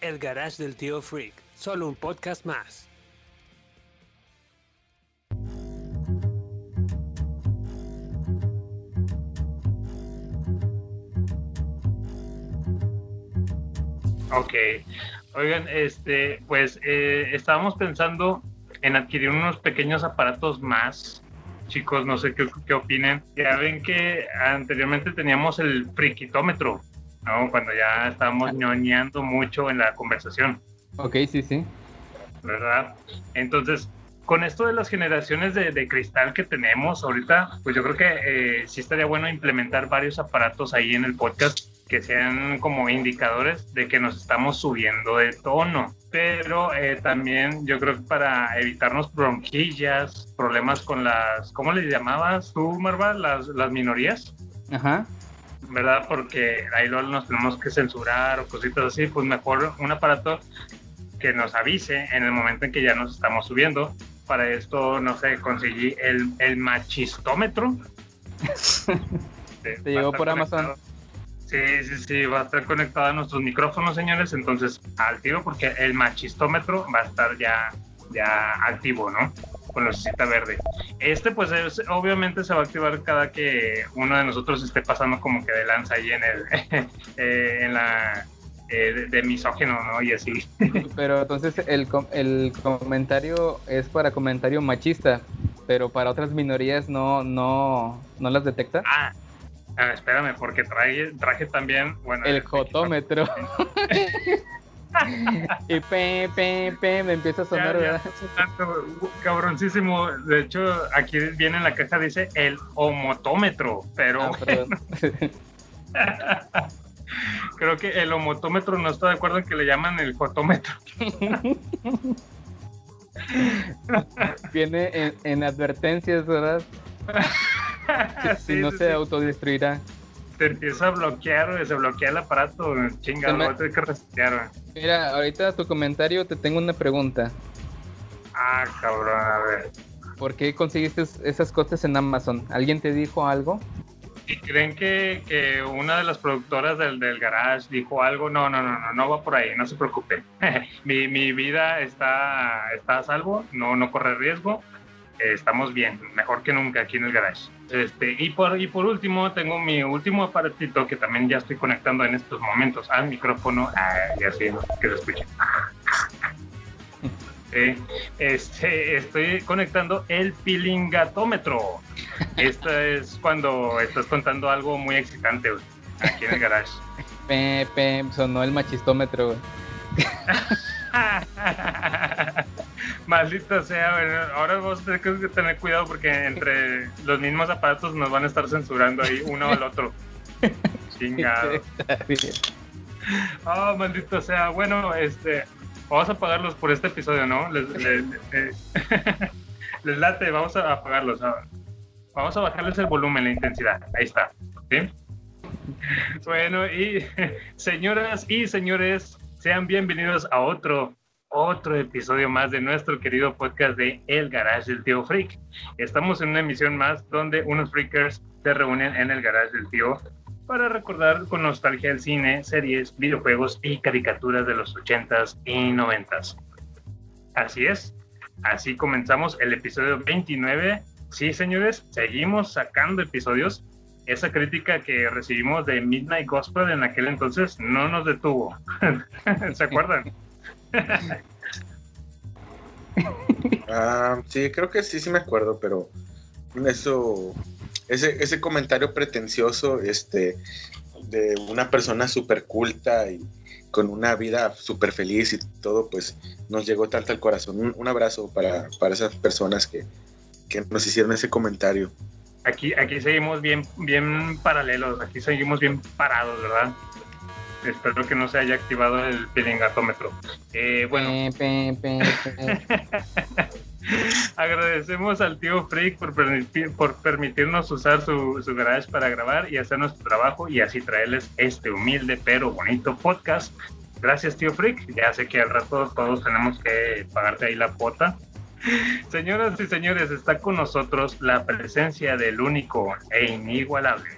El Garage del Tío Freak, solo un podcast más. Ok. Oigan, este, pues eh, estábamos pensando en adquirir unos pequeños aparatos más. Chicos, no sé qué, qué opinen. Ya ven que anteriormente teníamos el friquitómetro, ¿no? Cuando ya estábamos ñoñando mucho en la conversación, Ok, sí, sí. ¿verdad? Entonces, con esto de las generaciones de, de cristal que tenemos ahorita, pues yo creo que eh, sí estaría bueno implementar varios aparatos ahí en el podcast que sean como indicadores de que nos estamos subiendo de tono. Pero eh, también yo creo que para evitarnos bronquillas, problemas con las, ¿cómo les llamabas tú, Marva? Las, las minorías. Ajá. ¿Verdad? Porque ahí luego nos tenemos que censurar o cositas así, pues mejor un aparato que nos avise en el momento en que ya nos estamos subiendo. Para esto, no sé, conseguí el, el machistómetro. Te llegó por Amazon. Sí, sí, sí, va a estar conectado a nuestros micrófonos, señores. Entonces, al tiro, porque el machistómetro va a estar ya, ya activo, ¿no? Con lucecita verde. Este, pues, es- obviamente se va a activar cada que uno de nosotros esté pasando como que de lanza ahí en el, eh, en la, eh, de, de misógeno, ¿no? Y así. Pero entonces el, com- el comentario es para comentario machista, pero para otras minorías no, no, no las detecta. Ah, ah, espérame, porque traje, traje también, bueno. El jotómetro. y pe, pe, pe, me empieza a sonar, ya, ¿verdad? tanto, cabroncísimo. De hecho, aquí viene en la caja, dice el homotómetro, pero Ah, creo que el homotómetro no está de acuerdo en que le llaman el fotómetro. Viene en, en advertencias, ¿verdad? Si Sí, no sí, se sí. autodestruirá. Se empieza a bloquear, se bloquea el aparato, chinga, lo a tener que resetear. Mira, ahorita tu comentario te tengo una pregunta. Ah, cabrón, a ver. ¿Por qué conseguiste esas cosas en Amazon? ¿Alguien te dijo algo? ¿Y creen que, que una de las productoras del, del garage dijo algo? No, no, no, no, no va por ahí, no se preocupe. mi, mi vida está, está a salvo, no, no corre riesgo. Eh, estamos bien, mejor que nunca aquí en el garage. Este, y, por, y por último, tengo mi último aparatito que también ya estoy conectando en estos momentos al micrófono. Ah, ya sé, que se escuche. Sí, este, estoy conectando el pilingatómetro. Esto es cuando estás contando algo muy excitante güey, aquí en el garage. Sonó el machistómetro. güey. Maldito sea, güey, ahora vamos a tener que tener cuidado porque entre los mismos aparatos nos van a estar censurando ahí uno al otro. Chingado. Oh, maldito sea. Bueno, este, vamos a apagarlos por este episodio, ¿no? Les, les- les late, vamos a apagarlos. ah. Vamos a bajarles el volumen, la intensidad. Ahí está. ¿sí? Bueno, y señoras y señores, sean bienvenidos a otro, otro episodio más de nuestro querido podcast de El Garage del Tío Freak. Estamos en una emisión más donde unos freakers se reúnen en el Garage del Tío para recordar con nostalgia el cine, series, videojuegos y caricaturas de los 80s y 90s. Así es, así comenzamos el episodio 29. Sí, señores, seguimos sacando episodios. Esa crítica que recibimos de Midnight Gospel en aquel entonces no nos detuvo. ¿Se acuerdan? Ah, sí, creo que sí, sí me acuerdo, pero eso, ese, ese comentario pretencioso, este, de una persona súper culta y con una vida súper feliz y todo, pues nos llegó tanto al corazón. Un, un abrazo para, para esas personas que, que nos hicieron ese comentario. Aquí, aquí seguimos bien, bien paralelos, aquí seguimos bien parados, ¿verdad? Espero que no se haya activado el pilingatómetro. Eh, bueno, Pe, pe, pe, pe. agradecemos al tío Freak por, permitir- por permitirnos usar su, su garage para grabar y hacer nuestro trabajo y así traerles este humilde pero bonito podcast. Gracias, tío Freak. Ya sé que al rato todos tenemos que pagarte ahí la cuota. Señoras y señores, está con nosotros la presencia del único e inigualable,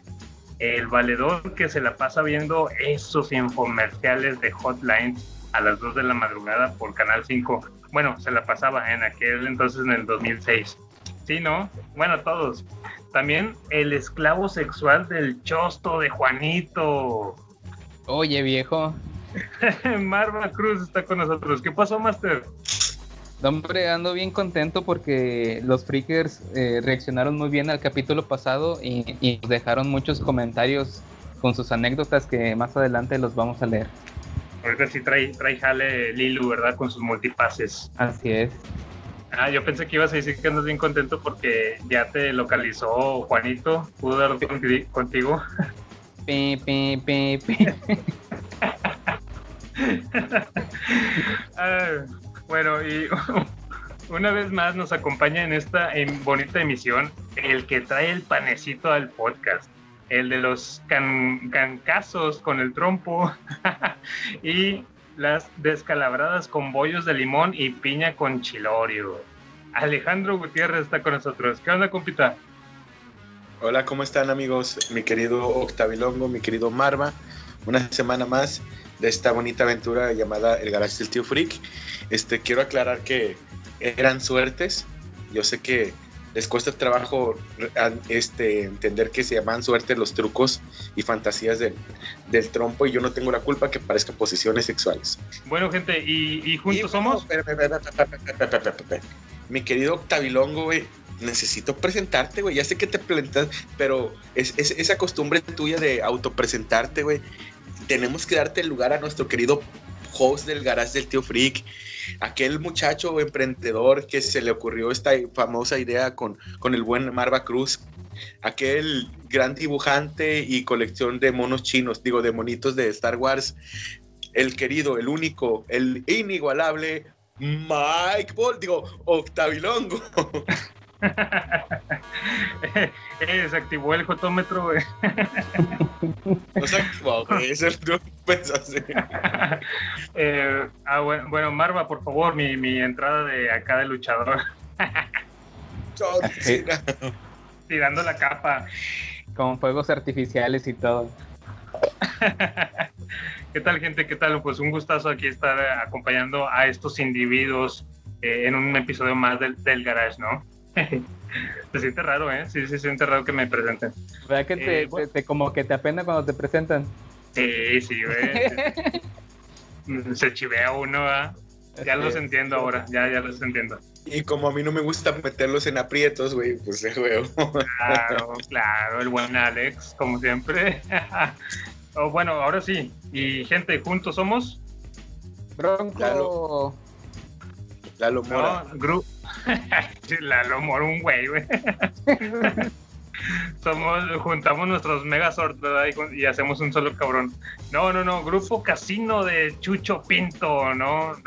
el valedor que se la pasa viendo esos infomerciales de Hotline a las 2 de la madrugada por Canal 5. Bueno, se la pasaba en aquel entonces en el 2006. Sí, ¿no? Bueno, todos. También el esclavo sexual del chosto de Juanito. Oye, viejo. Marva Cruz está con nosotros. ¿Qué pasó, Master? No, Hombre, ando bien contento porque los freakers eh, reaccionaron muy bien al capítulo pasado y, y nos dejaron muchos comentarios con sus anécdotas que más adelante los vamos a leer. Ahorita sí trae, trae jale Lilu, ¿verdad? Con sus multipases. Así es. Ah, yo pensé que ibas a decir que andas bien contento porque ya te localizó Juanito. Pudo dar conti- contigo. Pe, pe, pe, pe. Ah, bueno, y una vez más nos acompaña en esta em, bonita emisión el que trae el panecito al podcast, el de los can- cancazos con el trompo y las descalabradas con bollos de limón y piña con chilorio. Alejandro Gutiérrez está con nosotros. ¿Qué onda, compita? Hola, ¿cómo están amigos? Mi querido Octavilongo, mi querido Marva. Una semana más de esta bonita aventura llamada El Garage del Tío Freak. Este, quiero aclarar que eran suertes. Yo sé que les cuesta trabajo este, entender que se llaman suerte los trucos y fantasías del, del trompo y yo no tengo la culpa que parezcan posiciones sexuales. Bueno, gente, ¿y, juntos somos? Mi querido Octavilongo, güey, necesito presentarte, güey. Ya sé que te plantas, pero es, es- esa costumbre tuya de autopresentarte, güey. Tenemos que darte el lugar a nuestro querido host del garage del tío Freak. Aquel muchacho emprendedor que se le ocurrió esta famosa idea con, con el buen Marva Cruz. Aquel gran dibujante y colección de monos chinos, digo, de monitos de Star Wars. El querido, el único, el inigualable Mike Ball, digo, Octavilongo. Eh, se activó el jotómetro, güey. No se activó, güey, eso no pensó así. Eh, ah, bueno, bueno, Marva, por favor, mi, mi entrada de acá de luchador, tirando la capa. Con fuegos artificiales y todo. ¿Qué tal, gente? ¿Qué tal? Pues un gustazo aquí estar eh, acompañando a estos individuos eh, en un episodio más del, del Garage, ¿no? Se siente raro, ¿eh? Sí, sí, se siente raro que me presenten. ¿Verdad que te, Eh, bueno. te- te- como que te apena cuando te presentan? Sí, sí, güey. Se chivea uno, ¿verdad? Ya los entiendo ahora, ya, ya los entiendo. Y como a mí no me gusta meterlos en aprietos, güey, pues eh, güey. Claro, claro, el buen Alex, como siempre. Oh, bueno, ahora sí. Y gente, juntos somos. Bronco. Lalo. Lalo Mora. No, Gru. Lalo Mora, un güey, güey. Somos, juntamos nuestros Megazord. Y, y hacemos un solo cabrón. No, no, no, Grupo Casino de Chucho Pinto, ¿no?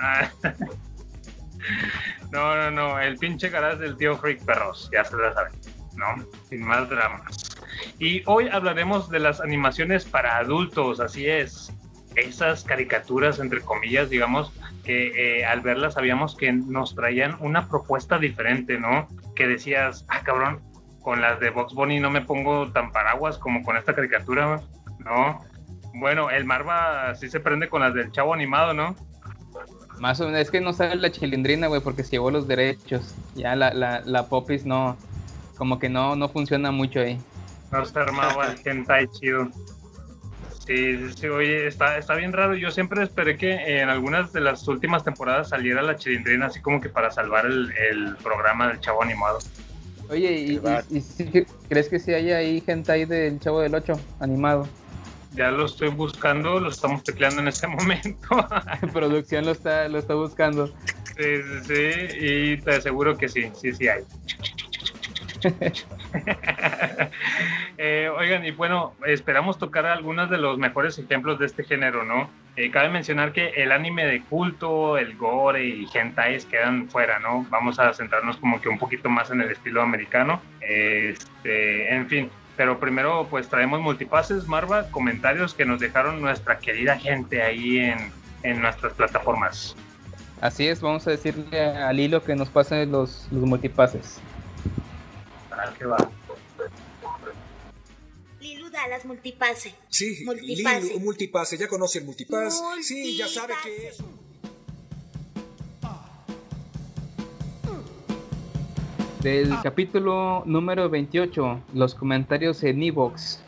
No, no, no, el pinche garage del tío Freak Perros, ya se la saben, ¿no? Sin más dramas. Y hoy hablaremos de las animaciones para adultos, así es. Esas caricaturas, entre comillas, digamos, que eh, al verlas sabíamos que nos traían una propuesta diferente, ¿no? Que decías, ah, cabrón, con las de Box Bunny no me pongo tan paraguas como con esta caricatura, ¿no? Bueno, el Marva sí se prende con las del chavo animado, ¿no? Más o menos, es que no sale la chilindrina, güey, porque se llevó los derechos. Ya la, la, la Popis no, como que no, no funciona mucho ahí. No se armaba el hentai chido. Sí, sí, sí, oye, está, está bien raro. Yo siempre esperé que en algunas de las últimas temporadas saliera la chilindrina así como que para salvar el, el programa del chavo animado. Oye, ¿y, que- crees que sí hay ahí gente ahí del Chavo del 8 animado? Ya lo estoy buscando, lo estamos tecleando en este momento. Producción lo está, lo está buscando. Sí, sí, sí, y te aseguro que sí, sí, sí hay. Eh, oigan, y bueno, esperamos tocar algunos de los mejores ejemplos de este género, ¿no? Eh, cabe mencionar que el anime de culto, el gore y hentais quedan fuera, ¿no? Vamos a centrarnos como que un poquito más en el estilo americano. Este, en fin, pero primero pues traemos multipases, Marva, comentarios que nos dejaron nuestra querida gente ahí en, en nuestras plataformas. Así es, vamos a decirle a Lilo que nos pase los, los multipases. Ah, qué va. Lilu da las multipase. Sí, Multipase. Multipase, ya conoce el multipass. Sí, ya sabe que es. Del capítulo número 28, los comentarios en Evox.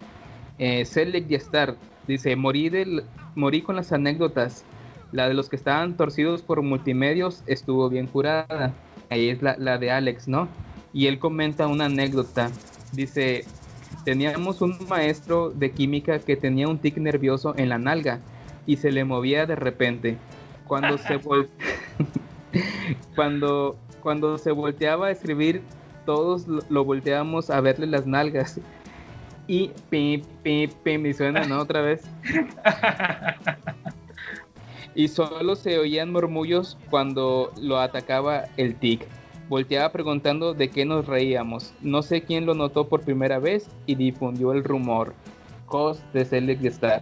Eh, Select y Start dice: morí, del, morí con las anécdotas. La de los que estaban torcidos por multimedios estuvo bien curada. Ahí es la, la de Alex, ¿no? Y él comenta una anécdota. Dice: Teníamos un maestro de química que tenía un tic nervioso en la nalga y se le movía de repente. Cuando se vol- cuando cuando se volteaba a escribir, todos lo, volteábamos a verle las nalgas. Y pim, pim, pim, y suena, ¿no? Otra vez. Y solo se oían murmullos cuando lo atacaba el tic. Volteaba preguntando de qué nos reíamos. No sé quién lo notó por primera vez y difundió el rumor. Cos de Select Star.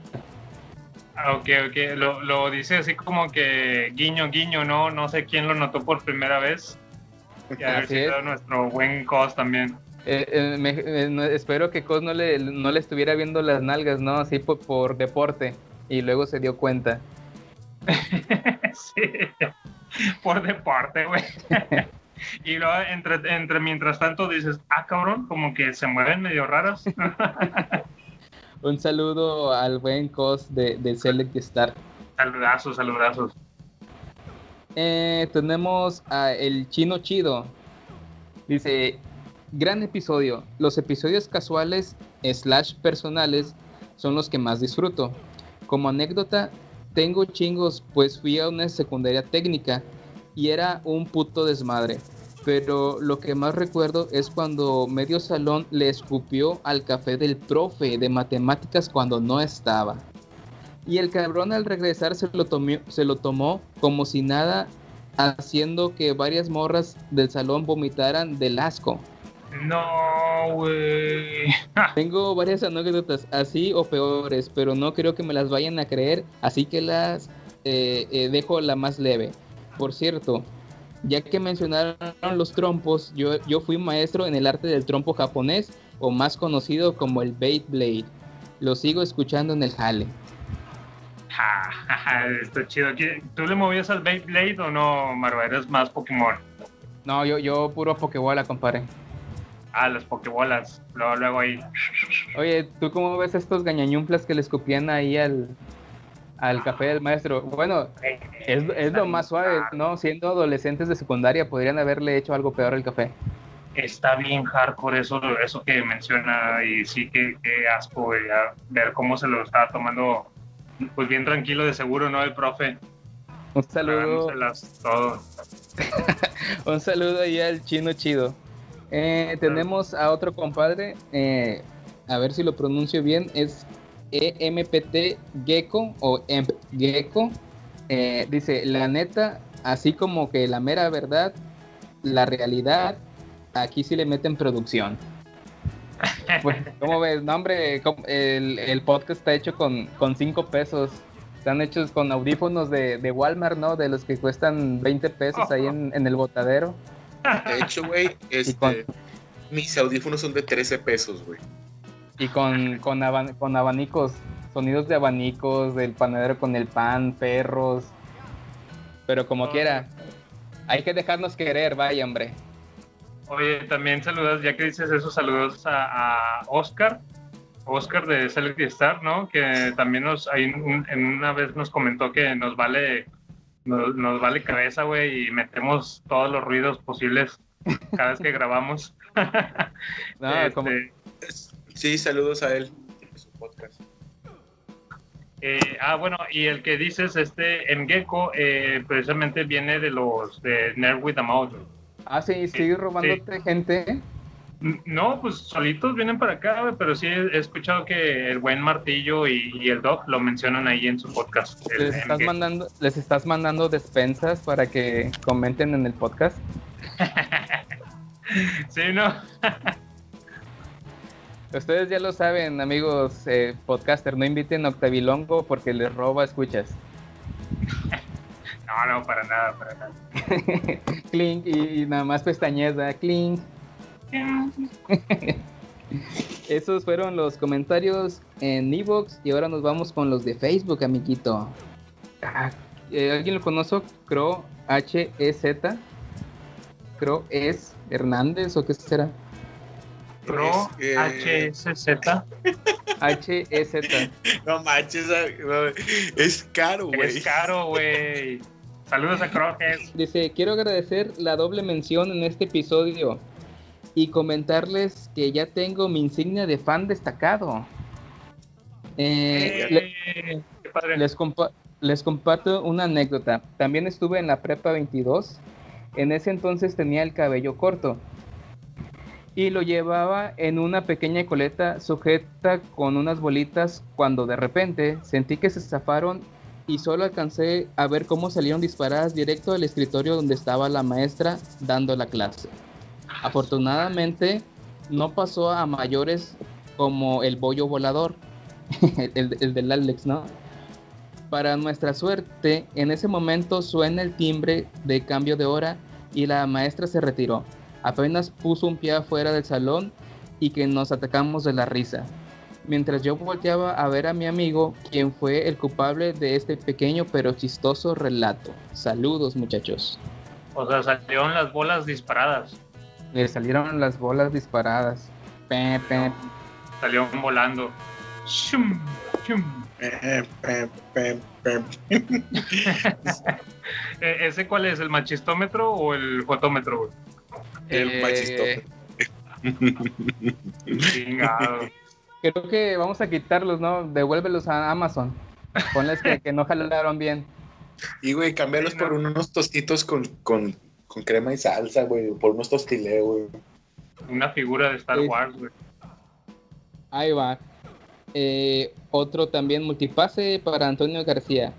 Ah, Ok, ok, lo, lo dice así como que guiño, guiño, no, no sé quién lo notó por primera vez. Y a ver si es. nuestro buen Cos también. Eh, eh, me- eh, espero que Cos no le, no le estuviera viendo las nalgas, ¿no? Así por, por deporte. Y luego se dio cuenta. sí, por deporte, güey. y luego, entre, entre mientras tanto, dices, ah, cabrón, como que se mueven medio raras. Un saludo al buen Cos de, de Select Star. saludazos, saludazos. Eh, tenemos a El Chino Chido. Dice, gran episodio. Los episodios casuales slash personales son los que más disfruto. Como anécdota, tengo chingos, pues fui a una secundaria técnica y era un puto desmadre. Pero lo que más recuerdo es cuando medio salón le escupió al café del profe de matemáticas cuando no estaba. Y el cabrón al regresar se lo, tomó, se lo tomó como si nada, haciendo que varias morras del salón vomitaran del asco. No, güey. Tengo varias anécdotas así o peores, pero no creo que me las vayan a creer, así que las eh, eh, dejo la más leve. Por cierto, ya que mencionaron los trompos, yo, yo fui maestro en el arte del trompo japonés, o más conocido como el Beyblade. Lo sigo escuchando en el jale. Ja, ja, ja, Está chido. ¿Qué- ¿Tú le movías al Beyblade o no, Marva? Eres más Pokémon. No, yo, yo puro Pokébola, compadre. Ah, las Pokébolas. Luego, luego ahí. Oye, ¿tú cómo ves estos gañañumplas que le escupían ahí al, al café del maestro? Bueno, es, es lo más suave, ¿no? Siendo adolescentes de secundaria, podrían haberle hecho algo peor al café. Está bien hardcore eso, eso que menciona y sí que, que asco, güey, a ver cómo se lo estaba tomando, pues bien tranquilo de seguro, ¿no? El profe. Un saludo, un saludo ahí al chino chido. Eh, tenemos a otro compadre, eh, a ver si lo pronuncio bien, es EMPT Gecko o EMP Gecko. Eh, dice, la neta, así como que la mera verdad, la realidad, aquí sí le meten producción. Pues, ¿Cómo ves? No, hombre, el podcast está hecho con, con cinco pesos. Están hechos con audífonos de, de Walmart, ¿no? De los que cuestan 20 pesos ahí en, en el botadero. De hecho, güey, este, mis audífonos son de 13 pesos, güey. Y con, con, aban- con abanicos, sonidos de abanicos, del panadero con el pan, perros. Pero como quiera, hay que dejarnos querer, vaya, hombre. Oye, también saludas, ya que dices eso, saludos a, a Oscar, Oscar de Select Star, ¿no? Que también nos, ahí un- en una vez nos comentó que nos vale, nos, nos vale cabeza, güey, y metemos todos los ruidos posibles cada vez que grabamos. No, Este, como- Sí, saludos a él. en su podcast. eh, ah, bueno, y el que dices, este, Mgeko, eh, precisamente viene de los de Nerd with a Mouth. Ah, sí, sigue robándote gente. No, pues solitos vienen para acá, pero sí he escuchado que el buen Martillo y, y el Doc lo mencionan ahí en su podcast. ¿Les estás, MG. mandando, ¿Les estás mandando despensas para que comenten en el podcast? Sí, no. Ustedes ya lo saben, amigos eh, podcaster, no inviten a Octavilongo porque les roba escuchas. No, no, para nada, para nada. clink y, y nada más pestañez, ¿verdad? Clink. Esos fueron los comentarios en Evox y ahora nos vamos con los de Facebook, amiguito. Ah, eh, ¿Alguien lo conoce? Cro H-E-Z. Cro es Hernández o qué será? Pro HSZ. H-E-Z. No manches, no, es caro, güey. Es caro, güey. Saludos a Croques. Dice, quiero agradecer la doble mención en este episodio y comentarles que ya tengo mi insignia de fan destacado. Eh, le- Eh, qué padre. les, compa- les comparto una anécdota. También estuve en la prepa 22. En ese entonces tenía el cabello corto. Y lo llevaba en una pequeña coleta sujeta con unas bolitas cuando de repente sentí que se zafaron y solo alcancé a ver cómo salieron disparadas directo al escritorio donde estaba la maestra dando la clase. Afortunadamente no pasó a mayores como el bollo volador, el- el del Alex, ¿no? Para nuestra suerte, en ese momento suena el timbre de cambio de hora y la maestra se retiró. Apenas puso un pie afuera del salón y que nos atacamos de la risa. Mientras yo volteaba a ver a mi amigo, quien fue el culpable de este pequeño pero chistoso relato. Saludos muchachos. O sea, salieron las bolas disparadas. Le salieron las bolas disparadas. Pe, pe. Salieron volando. Shum, shum. Eh, ¿Ese cuál es? ¿El machistómetro o el fotómetro? El Eh. Creo que vamos a quitarlos, ¿no? Devuélvelos a Amazon. Ponles que, que no jalaron bien. Y, güey, cambiarlos Sí, por no. unos tostitos con, con, con crema y salsa, güey. Por unos tostileos, güey. Una figura de Star Sí. Wars, güey. Ahí va. Eh, otro también multipase para Antonio García.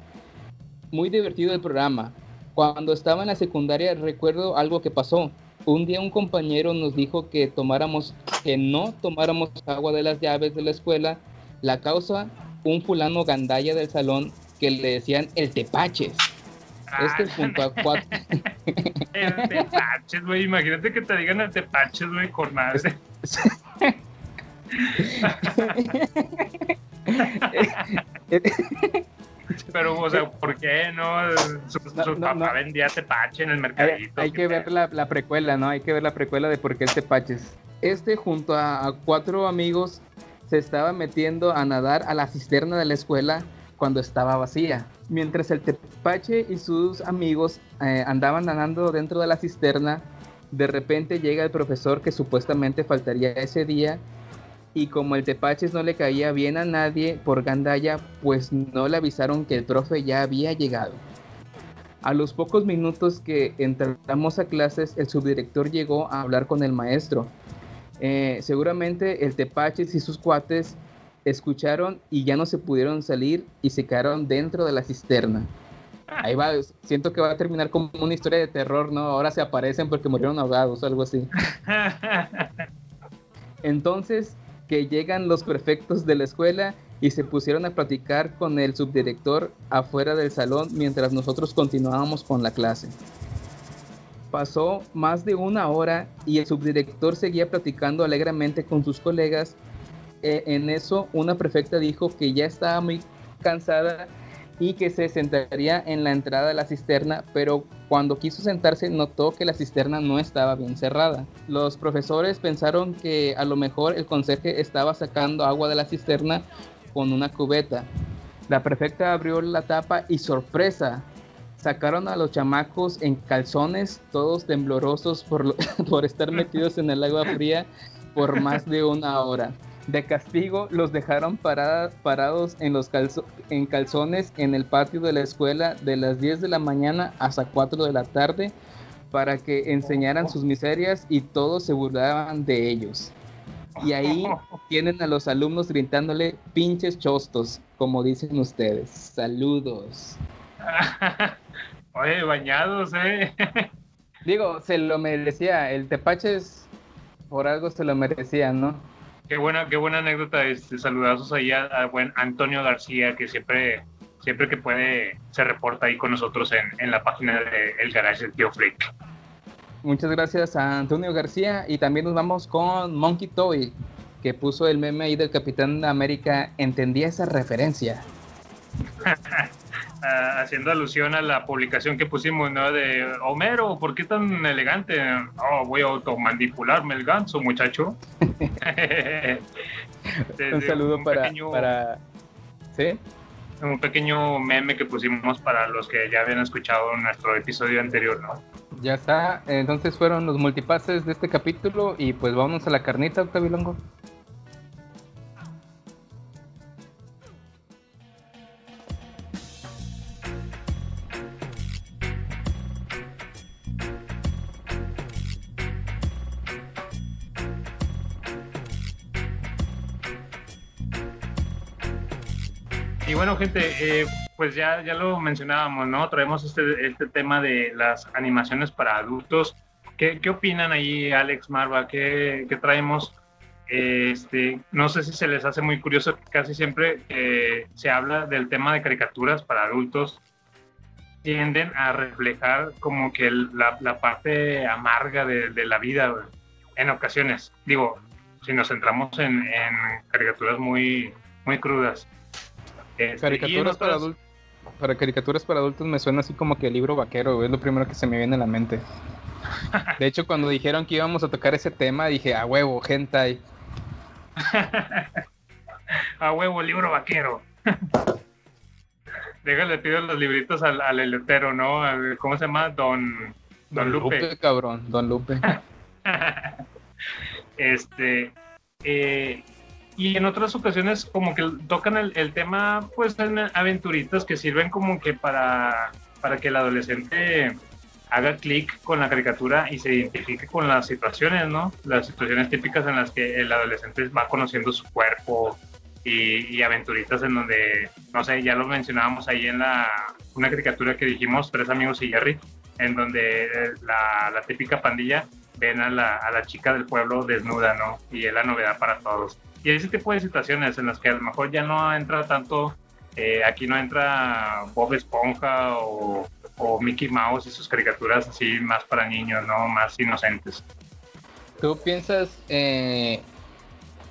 Muy divertido el programa. Cuando estaba en la secundaria recuerdo algo que pasó. Un día un compañero nos dijo que tomáramos, que no tomáramos agua de las llaves de la escuela. La causa, un fulano gandalla del salón que le decían el tepaches. Este Ah, junto a cuatro, El tepaches, güey. Imagínate que te digan el tepaches, güey, con nada. Pero, o sea, ¿por qué no? Su, No, su no, papá no. vendía tepache en el mercadito. hay ¿qué que ver la, la precuela, ¿no? Hay que ver la precuela de por qué el Tepaches. Este junto a, a cuatro amigos se estaba metiendo a nadar a la cisterna de la escuela cuando estaba vacía. Mientras el Tepache y sus amigos eh, andaban nadando dentro de la cisterna, de repente llega el profesor que supuestamente faltaría ese día y como el Tepaches no le caía bien a nadie por gandalla, pues no le avisaron que el profe ya había llegado. A los pocos minutos que entramos a clases, el subdirector llegó a hablar con el maestro. Eh, seguramente el Tepaches y sus cuates escucharon y ya no se pudieron salir y se quedaron dentro de la cisterna. Ahí va, siento que va a terminar como una historia de terror, ¿no? Ahora se aparecen porque murieron ahogados o algo así. Entonces, que llegan los prefectos de la escuela y se pusieron a platicar con el subdirector afuera del salón mientras nosotros continuábamos con la clase. Pasó más de una hora y el subdirector seguía platicando alegremente con sus colegas. Eh, en eso, una prefecta dijo que ya estaba muy cansada y que se sentaría en la entrada de la cisterna, pero cuando quiso sentarse notó que la cisterna no estaba bien cerrada. Los profesores pensaron que a lo mejor el conserje estaba sacando agua de la cisterna con una cubeta. La prefecta abrió la tapa y sorpresa, sacaron a los chamacos en calzones, todos temblorosos por, por estar metidos en el agua fría por más de una hora. De castigo, los dejaron parada- parados en, los calzo- en calzones en el patio de la escuela de las 10 de la mañana hasta 4 de la tarde para que enseñaran sus miserias y todos se burlaban de ellos. Y ahí tienen a los alumnos gritándole pinches chostos, como dicen ustedes. Saludos. Oye, bañados, eh. Digo, se lo merecía. El Tepaches por algo se lo merecía, ¿no? Qué buena, qué buena anécdota. Este, saludazos ahí a, a buen Antonio García, que siempre, siempre que puede se reporta ahí con nosotros en, en la página de El Garage del Tío Freak. Muchas gracias a Antonio García y también nos vamos con Monkey Toy, que puso el meme ahí del Capitán América. Entendía esa referencia. Haciendo alusión a la publicación que pusimos, ¿no? De Homero, ¿por qué tan elegante? Oh, voy a automanipularme el ganso, muchacho. Un saludo para, pequeño- para... ¿Sí? un pequeño meme que pusimos para los que ya habían escuchado nuestro episodio anterior, ¿no? Ya está. Entonces fueron los multipases de este capítulo y pues vamos a la carnita, Octavio Longo. Y bueno, gente, eh, pues ya, ya lo mencionábamos, ¿no? Traemos este, este tema de las animaciones para adultos. ¿Qué, qué opinan ahí, Alex, Marva? ¿Qué, qué traemos? Este, no sé si se les hace muy curioso casi siempre que se habla del tema de caricaturas para adultos tienden a reflejar como que la, la parte amarga de, la vida en ocasiones. Digo, si nos centramos en, en caricaturas muy, muy crudas. Este, Caricaturas para adultos. Para caricaturas para adultos me suena así como que el libro vaquero, es lo primero que se me viene a la mente. De hecho, cuando dijeron que íbamos a tocar ese tema, dije, a huevo, hentai. A huevo, libro vaquero. Déjale, pido los libritos al, al elotero, ¿no? ¿Cómo se llama? Don, Don Lupe. cabrón, Don Lupe. este. eh, y en otras ocasiones, como que tocan el, tema, pues, en aventuritas que sirven como que para, para que el adolescente haga clic con la caricatura y se identifique con las situaciones, ¿no? Las situaciones típicas en las que el adolescente va conociendo su cuerpo y, y aventuritas en donde, no sé, ya lo mencionábamos ahí en la, una caricatura que dijimos, Tres Amigos y Jerry, en donde eh, la, la típica pandilla ven a la, a la chica del pueblo desnuda, ¿no? Y es la novedad para todos. Y ese tipo de situaciones en las que a lo mejor ya no entra tanto, eh, aquí no entra Bob Esponja o, Mickey Mouse y sus caricaturas así más para niños, ¿no? Más inocentes. ¿Tú piensas, eh,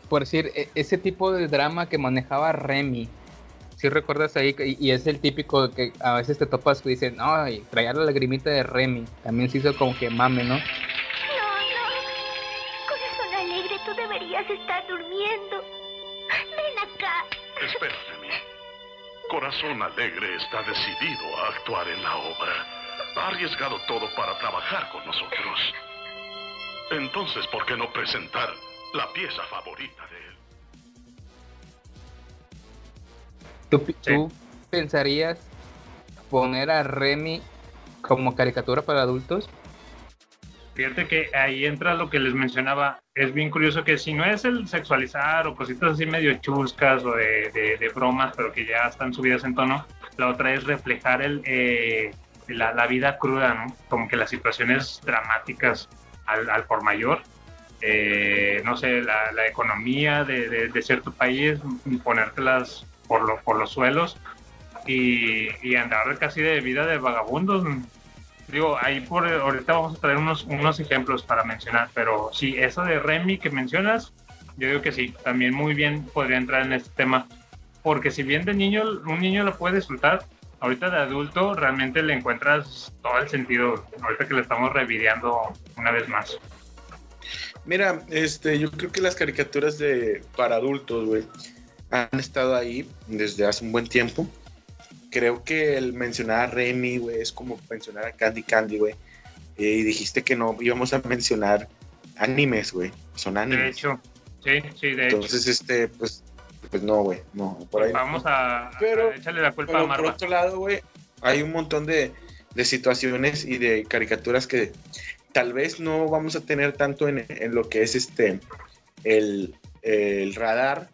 por decir, e- ese tipo de drama que manejaba Remy? Si recuerdas ahí, y, y es el típico que a veces te topas que dicen, ay, traía la lagrimita de Remy. También se hizo como que mame, ¿no? Durmiendo. Ven acá. Espera, Remy. Corazón Alegre está decidido a actuar en la obra. Ha arriesgado todo para trabajar con nosotros. Entonces, ¿por qué no presentar la pieza favorita de él? ¿Tú, tú pensarías poner a Remy como caricatura para adultos? Fíjate que ahí entra lo que les mencionaba. Es bien curioso que si no es el sexualizar o cositas así medio chuscas o de, de- bromas, pero que ya están subidas en tono, la otra es reflejar el, eh, la, la vida cruda, ¿no? Como que las situaciones dramáticas al, al por mayor. Eh, no sé, la, la economía de, de- de cierto país, ponértelas por, lo- por los suelos y, y andar casi de vida de vagabundos. Digo, ahí por ahorita vamos a traer unos, unos ejemplos para mencionar, pero sí, eso de Remy que mencionas, yo digo que sí, también muy bien podría entrar en este tema, porque si bien de niño, un niño lo puede disfrutar, ahorita de adulto realmente le encuentras todo el sentido, ahorita que le estamos revideando una vez más. Mira, este, yo creo que las caricaturas de para adultos, güey, han estado ahí desde hace un buen tiempo. Creo que el mencionar a Remy, güey, es como mencionar a Candy Candy, güey. Eh, y dijiste que no íbamos a mencionar animes, güey. Son animes. De hecho, sí, sí, de Entonces, este, pues, pues no, güey, no, por ahí. vamos a, Pero- a echarle la culpa Pero a por Marva. otro lado, güey, hay un montón de, de situaciones y de caricaturas que tal vez no vamos a tener tanto en, en lo que es este el, el radar.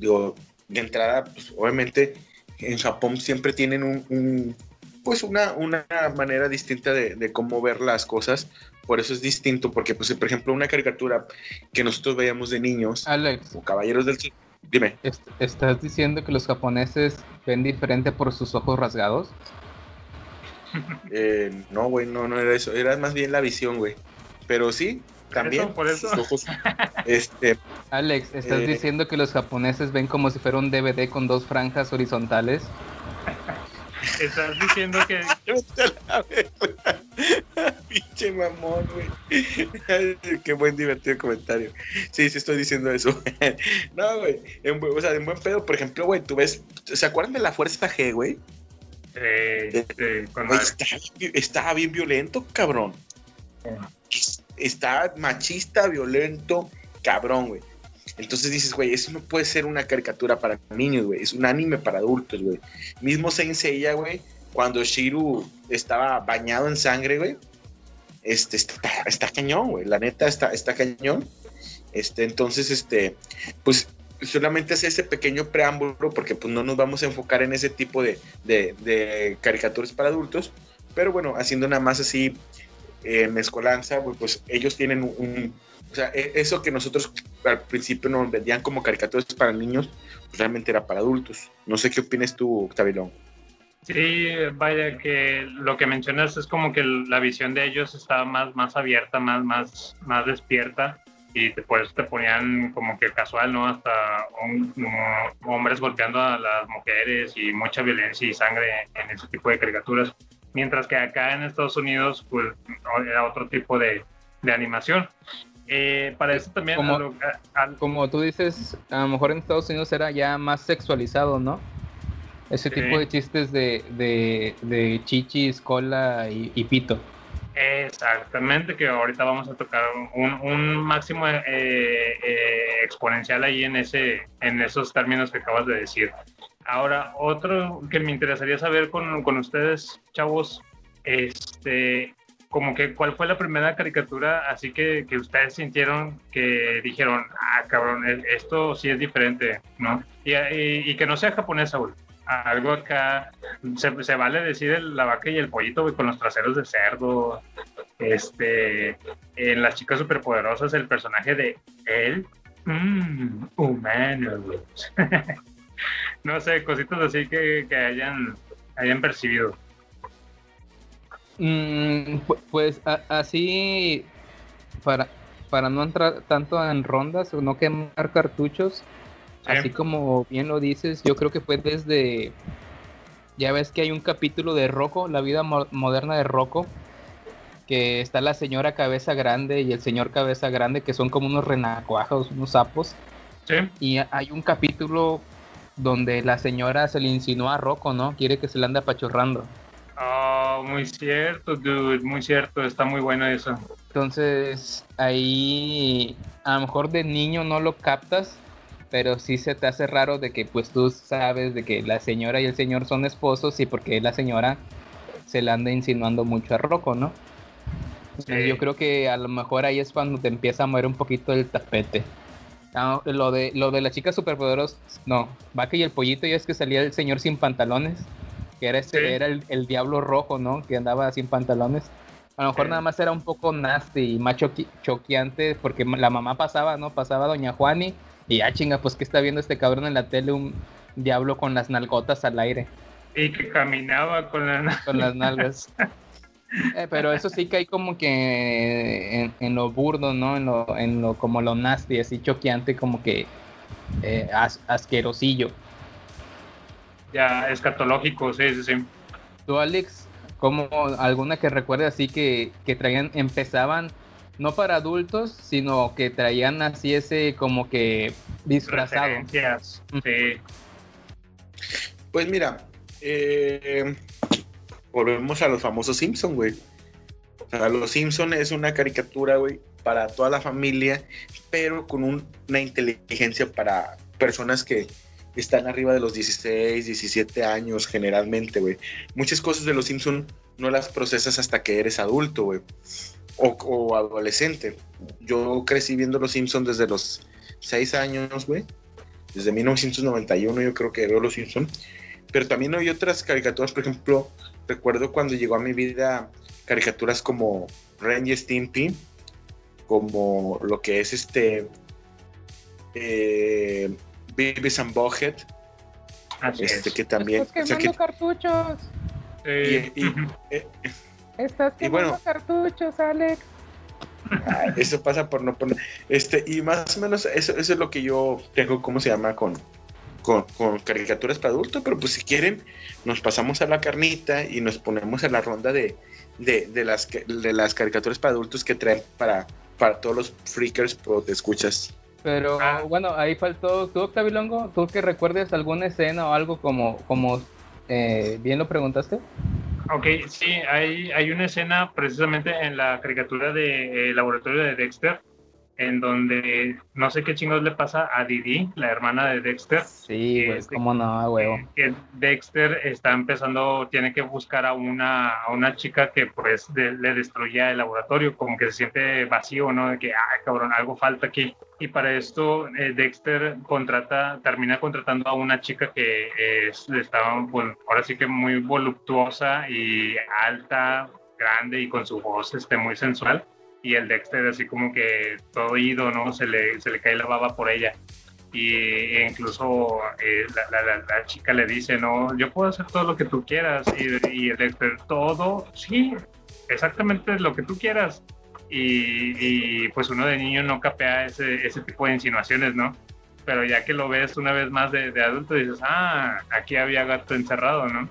Digo, de entrada, pues, obviamente en Japón siempre tienen un, un- pues una, una manera distinta de, de cómo ver las cosas. Por eso es distinto, porque, pues, por ejemplo, una caricatura que nosotros veíamos de niños, Alex, o Caballeros del Sur, dime. est- ¿estás diciendo que los japoneses ven diferente por sus ojos rasgados? Eh, no, güey, no, no era eso, era más bien la visión, güey. Pero sí, también. eso, por eso. sus ojos, este, Alex, ¿estás Eh. diciendo que los japoneses ven como si fuera un DVD con dos franjas horizontales? Estás diciendo que. Pinche mamón, güey. Qué buen divertido comentario. Sí, sí estoy diciendo eso. no, güey. O sea, en buen pedo, por ejemplo, güey, tú ves. ¿Se acuerdan de la fuerza G, güey? eh, eh, con está, está bien violento, cabrón. Es- Está machista, violento, cabrón, güey. Entonces dices, güey, eso no puede ser una caricatura para niños, güey. Es un anime para adultos, güey. Mismo Saint Seiya, güey, cuando Shiru estaba bañado en sangre, güey. Este, está, está cañón, güey. La neta está, está cañón. Este, entonces, este, pues solamente hace ese pequeño preámbulo porque pues no nos vamos a enfocar en ese tipo de, de, de caricaturas para adultos. Pero bueno, haciendo nada más así eh, mezcolanza, pues ellos tienen un, o sea, e- eso que nosotros al principio nos vendían como caricaturas para niños, pues realmente era para adultos. No sé qué opinas tú, Octavilón. Sí, vaya que lo que mencionas es como que la visión de ellos estaba más, más abierta, más, más, más despierta y después te ponían como que casual, ¿no? Hasta hombres golpeando a las mujeres y mucha violencia y sangre en ese tipo de caricaturas. Mientras que acá en Estados Unidos, pues era otro tipo de, de animación. Eh, para eso también... Como- lo- a- Como tú dices, a lo mejor en Estados Unidos era ya más sexualizado, ¿no? Ese Sí. tipo de chistes de, de, de chichis, cola y, y pito. Exactamente, que ahorita vamos a tocar un, un máximo eh, eh, exponencial ahí en, ese, en esos términos que acabas de decir. Ahora, otro que me interesaría saber con, con ustedes, chavos, este, como que cuál fue la primera caricatura así que, que ustedes sintieron que dijeron, ah, cabrón, e- esto sí es diferente, ¿no? Y, que no sea japonesa, güey. Algo acá, se, se vale decir el- la vaca y el pollito, güey, con los traseros de cerdo. Este, en las chicas superpoderosas, el personaje de él, mmm, humano. no sé, cositas así que, que hayan, hayan percibido. Mm, pu- pues a- así, para, para no entrar tanto en rondas o no quemar cartuchos, Sí. así como bien lo dices, yo creo que fue desde, ya ves que hay un capítulo de Rocco, la vida mo- moderna de Rocco, que está la señora cabeza grande y el señor cabeza grande, que son como unos renacuajos, unos sapos, Sí, y hay un capítulo donde la señora se le insinúa a Rocco, ¿no? Quiere que se le ande apachurrando. Oh, muy cierto, dude, muy cierto, está muy bueno eso. Entonces, ahí a lo mejor de niño no lo captas, pero sí se te hace raro de que pues tú sabes de que la señora y el señor son esposos y porque la señora se le anda insinuando mucho a Rocco, ¿no? Sí. Yo creo que a lo mejor ahí es cuando te empieza a mover un poquito el tapete. Ah, lo de lo de la chica superpoderosa, no, Vaca y el pollito ya es que salía el señor sin pantalones, que era ese, Sí. era el, el diablo rojo, ¿no? Que andaba sin pantalones. A lo mejor Sí. nada más era un poco nasty y más choqueante porque la mamá pasaba, ¿no? Pasaba Doña Juani y ah, chinga, pues que está viendo este cabrón en la tele un diablo con las nalgotas al aire, Y que caminaba con la... con las nalgas. Eh, pero eso sí que hay como que en, en lo burdo, ¿no? En lo, en lo como lo nasty, así choqueante, como que eh, as- asquerosillo. Ya, escatológico, sí, sí, sí. ¿Tú, Alex, como alguna que recuerde así que, que traían, empezaban no para adultos, sino que traían así ese como que disfrazado? Sí. Pues mira, eh, volvemos a los famosos Simpson, güey. O sea, los Simpson es una caricatura, güey, para toda la familia, pero con un- una inteligencia para personas que están arriba de los 16, 17 años generalmente, güey. Muchas cosas de los Simpson no las procesas hasta que eres adulto, güey. O, o adolescente. Yo crecí viendo los Simpsons desde los 6 años, güey. Desde 1991 yo creo que veo los Simpsons. Pero también hay otras caricaturas, por ejemplo, recuerdo cuando llegó a mi vida caricaturas como Ren y Stimpy, como lo que es este eh, Beavis and Butthead, Así este es. que también Estás o sea, quemando que- cartuchos. y- eh, Estás Y quemando bueno. cartuchos, Alex. ah, eso pasa por no poner este y más o menos eso, eso es lo que yo tengo cómo se llama con con, con caricaturas para adultos, pero pues si quieren, nos pasamos a la carnita y nos ponemos a la ronda de, de, de las, de las caricaturas para adultos que traen para, para todos los freakers, pero te escuchas. Pero Ah. bueno, ahí faltó, tú Octavio Longo, tú que recuerdes alguna escena o algo como, como eh, bien lo preguntaste. Ok, sí, hay, hay una escena precisamente en la caricatura de eh, Laboratorio de Dexter, en donde no sé qué chingados le pasa a Didi, la hermana de Dexter. Sí, güey, cómo no, huevo. que Dexter está empezando, tiene que buscar a una, a una chica que pues de- le destruya el laboratorio, como que se siente vacío, ¿no? De que, ay, cabrón, algo falta aquí. Y para esto eh, Dexter contrata, termina contratando a una chica que es, está, bueno, ahora sí que muy voluptuosa y alta, grande y con su voz este, muy sensual. Y el Dexter así como que todo ido, ¿no? Se le, se le cae la baba por ella y e incluso eh, la, la- la- chica le dice, no, yo puedo hacer todo lo que tú quieras y, y el Dexter, todo, sí, exactamente lo que tú quieras. Y, y, pues uno de niño no capea ese, ese tipo de insinuaciones, ¿no? Pero ya que lo ves una vez más de, de adulto, dices, ah, aquí había gato encerrado, ¿no?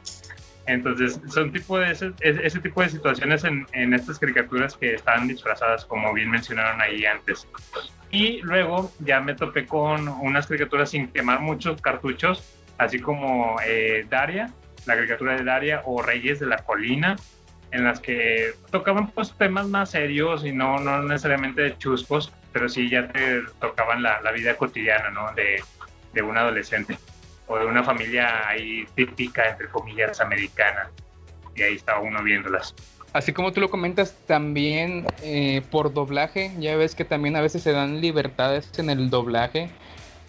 Entonces, son tipo de ese, ese tipo de situaciones en, estas caricaturas que están disfrazadas, como bien mencionaron ahí antes. Y luego ya me topé con unas caricaturas sin quemar muchos cartuchos, así como eh, Daria, la caricatura de Daria, o Reyes de la Colina, en las que tocaban pues temas más serios y no, no necesariamente chuscos, pero sí ya te tocaban la, la vida cotidiana, ¿no? De, de un adolescente o de una familia ahí típica, entre comillas, americana. Y ahí estaba uno viéndolas. Así como tú lo comentas, también eh, por doblaje, ya ves que también a veces se dan libertades en el doblaje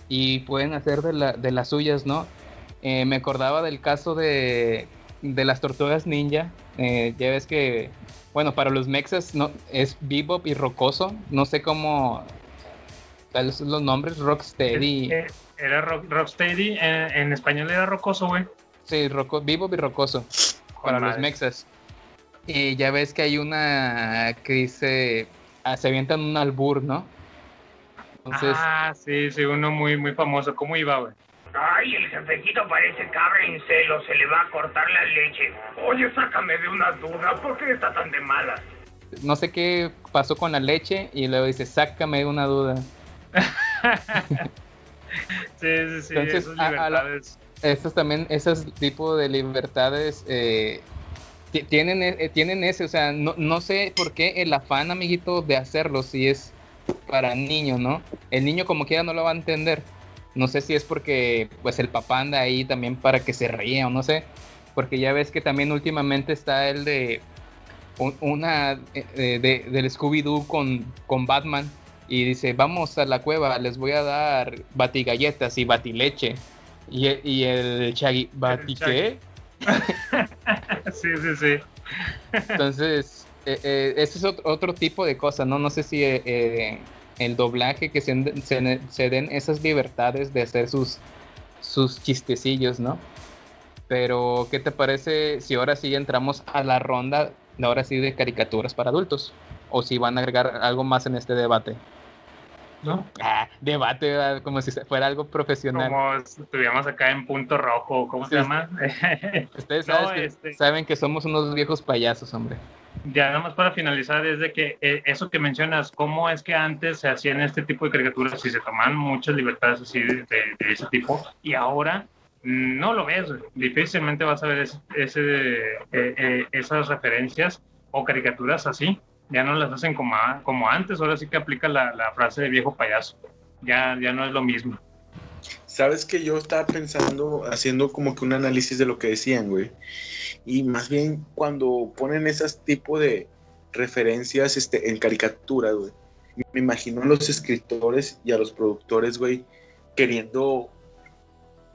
y pueden hacer de, la- de las suyas, ¿no? Eh, me acordaba del caso de, de las tortugas ninja, eh, ya ves que, bueno, para los mexas no, es Bebop y Rocoso, no sé cómo, son los nombres, Rocksteady. Era rock, Rocksteady, en, en español era rocoso, güey. Sí, Roco, Bebop y Rocoso. Para los mexas. Y ya ves que hay una que dice. ah, se avientan un albur, ¿no? Entonces. Ah, sí, sí, uno muy, muy famoso. ¿Cómo iba, güey? Ay, el jefecito parece cabra en celo, se le va a cortar la leche. Oye, sácame de una duda, ¿por qué está tan de malas? No sé qué pasó con la leche. Y luego dice, sácame de una duda. Sí, sí, sí, Entonces, esas a- a también, esos tipos de libertades. eh, ti- tienen, eh, tienen ese, o sea, no, no sé por qué el afán, amiguito, de hacerlo si es para niños, ¿no? El niño como quiera no lo va a entender. No sé si es porque pues el papá anda ahí también para que se ría o no sé. Porque ya ves que también últimamente está el de un- una eh, de, del Scooby-Doo con, con Batman. Y dice, vamos a la cueva, les voy a dar batigalletas y batileche. Y, el- y el Shaggy, ¿bati qué? sí, sí, sí. Entonces, eh, eh, ese es otro, tipo de cosas, ¿no? No sé si eh, el doblaje que se, se- se den esas libertades de hacer sus, sus chistecillos, ¿no? Pero, ¿qué te parece si ahora sí entramos a la ronda, de ahora sí, de caricaturas para adultos? O si van a agregar algo más en este debate. ¿No? Ah, debate, ¿verdad? como si fuera algo profesional. Como si estuviéramos acá en punto rojo, ¿cómo se llama? Ustedes No, saben, que, este- saben que somos unos viejos payasos, hombre. Ya nada más para finalizar, es de que eh, eso que mencionas, cómo es que antes se hacían este tipo de caricaturas y se tomaban muchas libertades así de, de- de ese tipo y ahora mm, no lo ves, difícilmente vas a ver ese, ese, eh, eh, esas referencias o caricaturas así, ya no las hacen como, como antes, ahora sí que aplica la, la frase de viejo payaso, ya, ya no es lo mismo. Sabes que yo estaba pensando, haciendo como que un análisis de lo que decían, güey. Y más bien cuando ponen esas tipo de referencias este, en caricaturas, güey. Me imagino a los escritores y a los productores, güey, queriendo.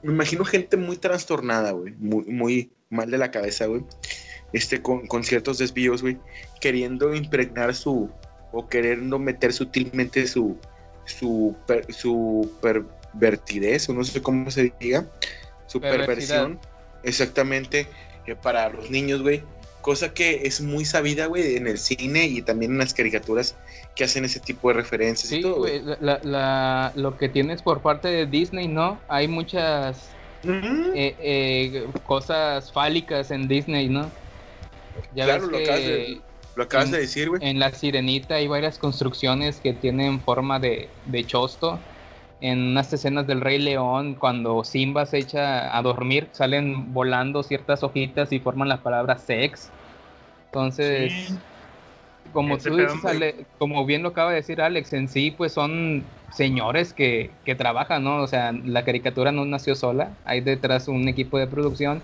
Me imagino gente muy trastornada, güey. Muy, muy mal de la cabeza, güey. Este, con, con ciertos desvíos, güey. Queriendo impregnar su. O queriendo meter sutilmente su. Su, per- su pervertidez, o no sé cómo se diga. Su perversión. Exactamente. eh, para los niños, güey. Cosa que es muy sabida, güey, en el cine y también en las caricaturas que hacen ese tipo de referencias y todo, güey. la- lo que tienes por parte de Disney, ¿no? Hay muchas eh, eh, cosas fálicas en Disney, ¿no? Ya Claro, lo acabas de- Lo acabas en- de decir, güey. En la sirenita hay varias construcciones que tienen forma de, de chosto. En unas escenas del Rey León, cuando Simba se echa a dormir, salen volando ciertas hojitas y forman la palabra sex. Entonces, Sí. como Ese tú dices. Ale- como bien lo acaba de decir Alex, en sí, pues son señores que, que trabajan, ¿no? O sea, la caricatura no nació sola, hay detrás un equipo de producción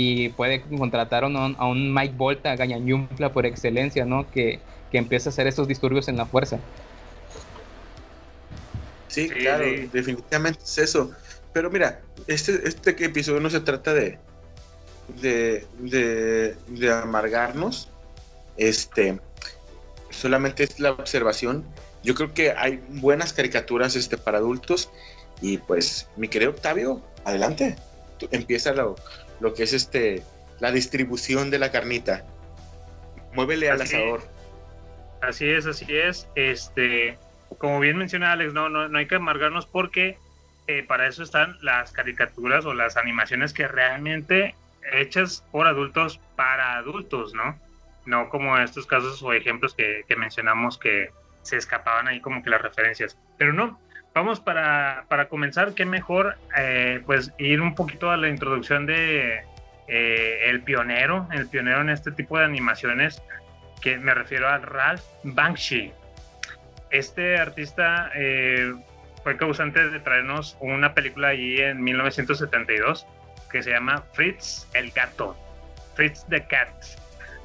y puede contratar a un, a un Mike Volta, Gañanyumpla por excelencia, ¿no? Que, que empieza a hacer esos disturbios en la fuerza. Sí, Sí, claro, sí. definitivamente es eso. Pero mira, este, este episodio no se trata de, de, de, de amargarnos. Este, solamente es la observación. Yo creo que hay buenas caricaturas este, para adultos. Y pues, mi querido Octavio, adelante. Tú- empieza lo, lo que es este la distribución de la carnita. Muévele al asador. Así es, así es. Este, como bien menciona Alex, no, no, no hay que amargarnos porque eh, para eso están las caricaturas o las animaciones que realmente hechas por adultos para adultos, ¿no? No como estos casos o ejemplos que, que mencionamos que se escapaban ahí como que las referencias. Pero no, vamos para, para comenzar, qué mejor eh, pues ir un poquito a la introducción de eh, el pionero, el pionero en este tipo de animaciones, que me refiero a Ralph Bakshi. Este artista eh, fue causante de traernos una película allí en 1972 que se llama Fritz el gato, Fritz the Cat.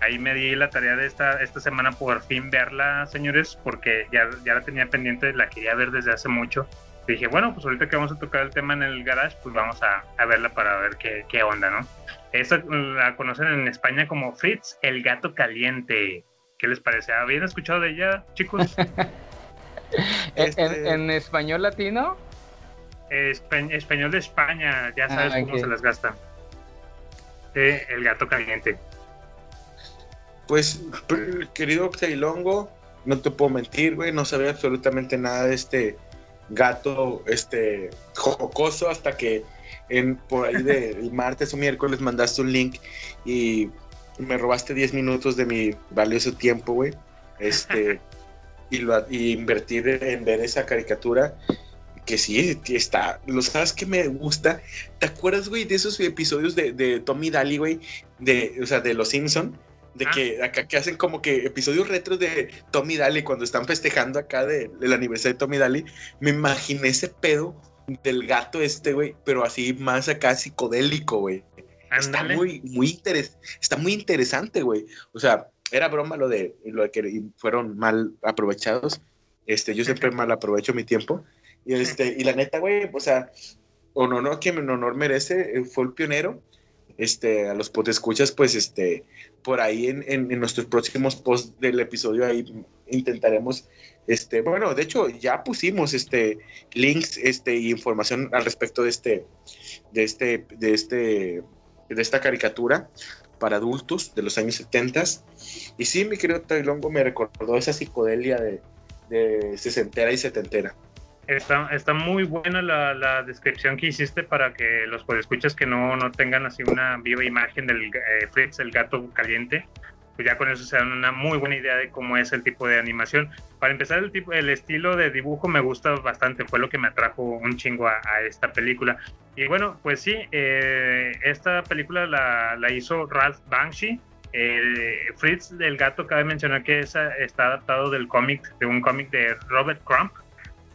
Ahí me di la tarea de esta, esta semana por fin verla, señores, porque ya, ya la tenía pendiente, la quería ver desde hace mucho. Dije, bueno, pues ahorita que vamos a tocar el tema en el garage, pues vamos a, a verla para ver qué, qué onda, ¿no? Esta la conocen en España como Fritz el gato caliente. ¿Qué les parece? ¿Habían escuchado de ella, chicos? ¿En, Este- en español latino? Espa- español de España, ya sabes Ah, cómo se las gasta. Eh, el gato caliente. Pues, querido Xailongo, no te puedo mentir, güey, no sabía absolutamente nada de este gato, este, jocoso, hasta que en, por ahí de el martes o miércoles mandaste un link y me robaste 10 minutos de mi valioso tiempo, güey, este, y lo y invertir en ver esa caricatura que sí, está, lo sabes que me gusta, ¿te acuerdas, güey, de esos episodios de, de Tommy Daly, güey, de, o sea, de Los Simpson? De Ah. que acá que hacen como que episodios retros de Tommy Daly cuando están festejando acá de- del aniversario de Tommy Daly. Me imaginé ese pedo del gato este, güey, pero así más acá psicodélico, güey. Está muy, muy interes está muy interesante, güey. O sea, era broma lo de, lo de que fueron mal aprovechados. Este, yo siempre mal aprovecho mi tiempo. Y este, y la neta, güey, o sea, honor no, que en honor merece, eh, fue el pionero. Este, a los escuchas, pues, este, por ahí en, en, en nuestros próximos posts del episodio ahí intentaremos, este, bueno, de hecho ya pusimos este links, este, información al respecto de este, de este, de este, de esta caricatura para adultos de los años 70 y sí, mi querido Tailongo me recordó esa psicodelia de, de sesentera y setentera. Está, muy buena la, descripción que hiciste para que los escuchas que no, no tengan así una viva imagen del eh, Fritz, el gato caliente, pues ya con eso se dan una muy buena idea de cómo es el tipo de animación. Para empezar, el, el estilo de dibujo me gusta bastante, fue lo que me atrajo un chingo a, esta película. Y bueno, pues sí, eh, esta película la, hizo Ralph Bakshi. Eh, Fritz del gato, cabe mencionar que esa está adaptado del cómic, de un cómic de Robert Crump,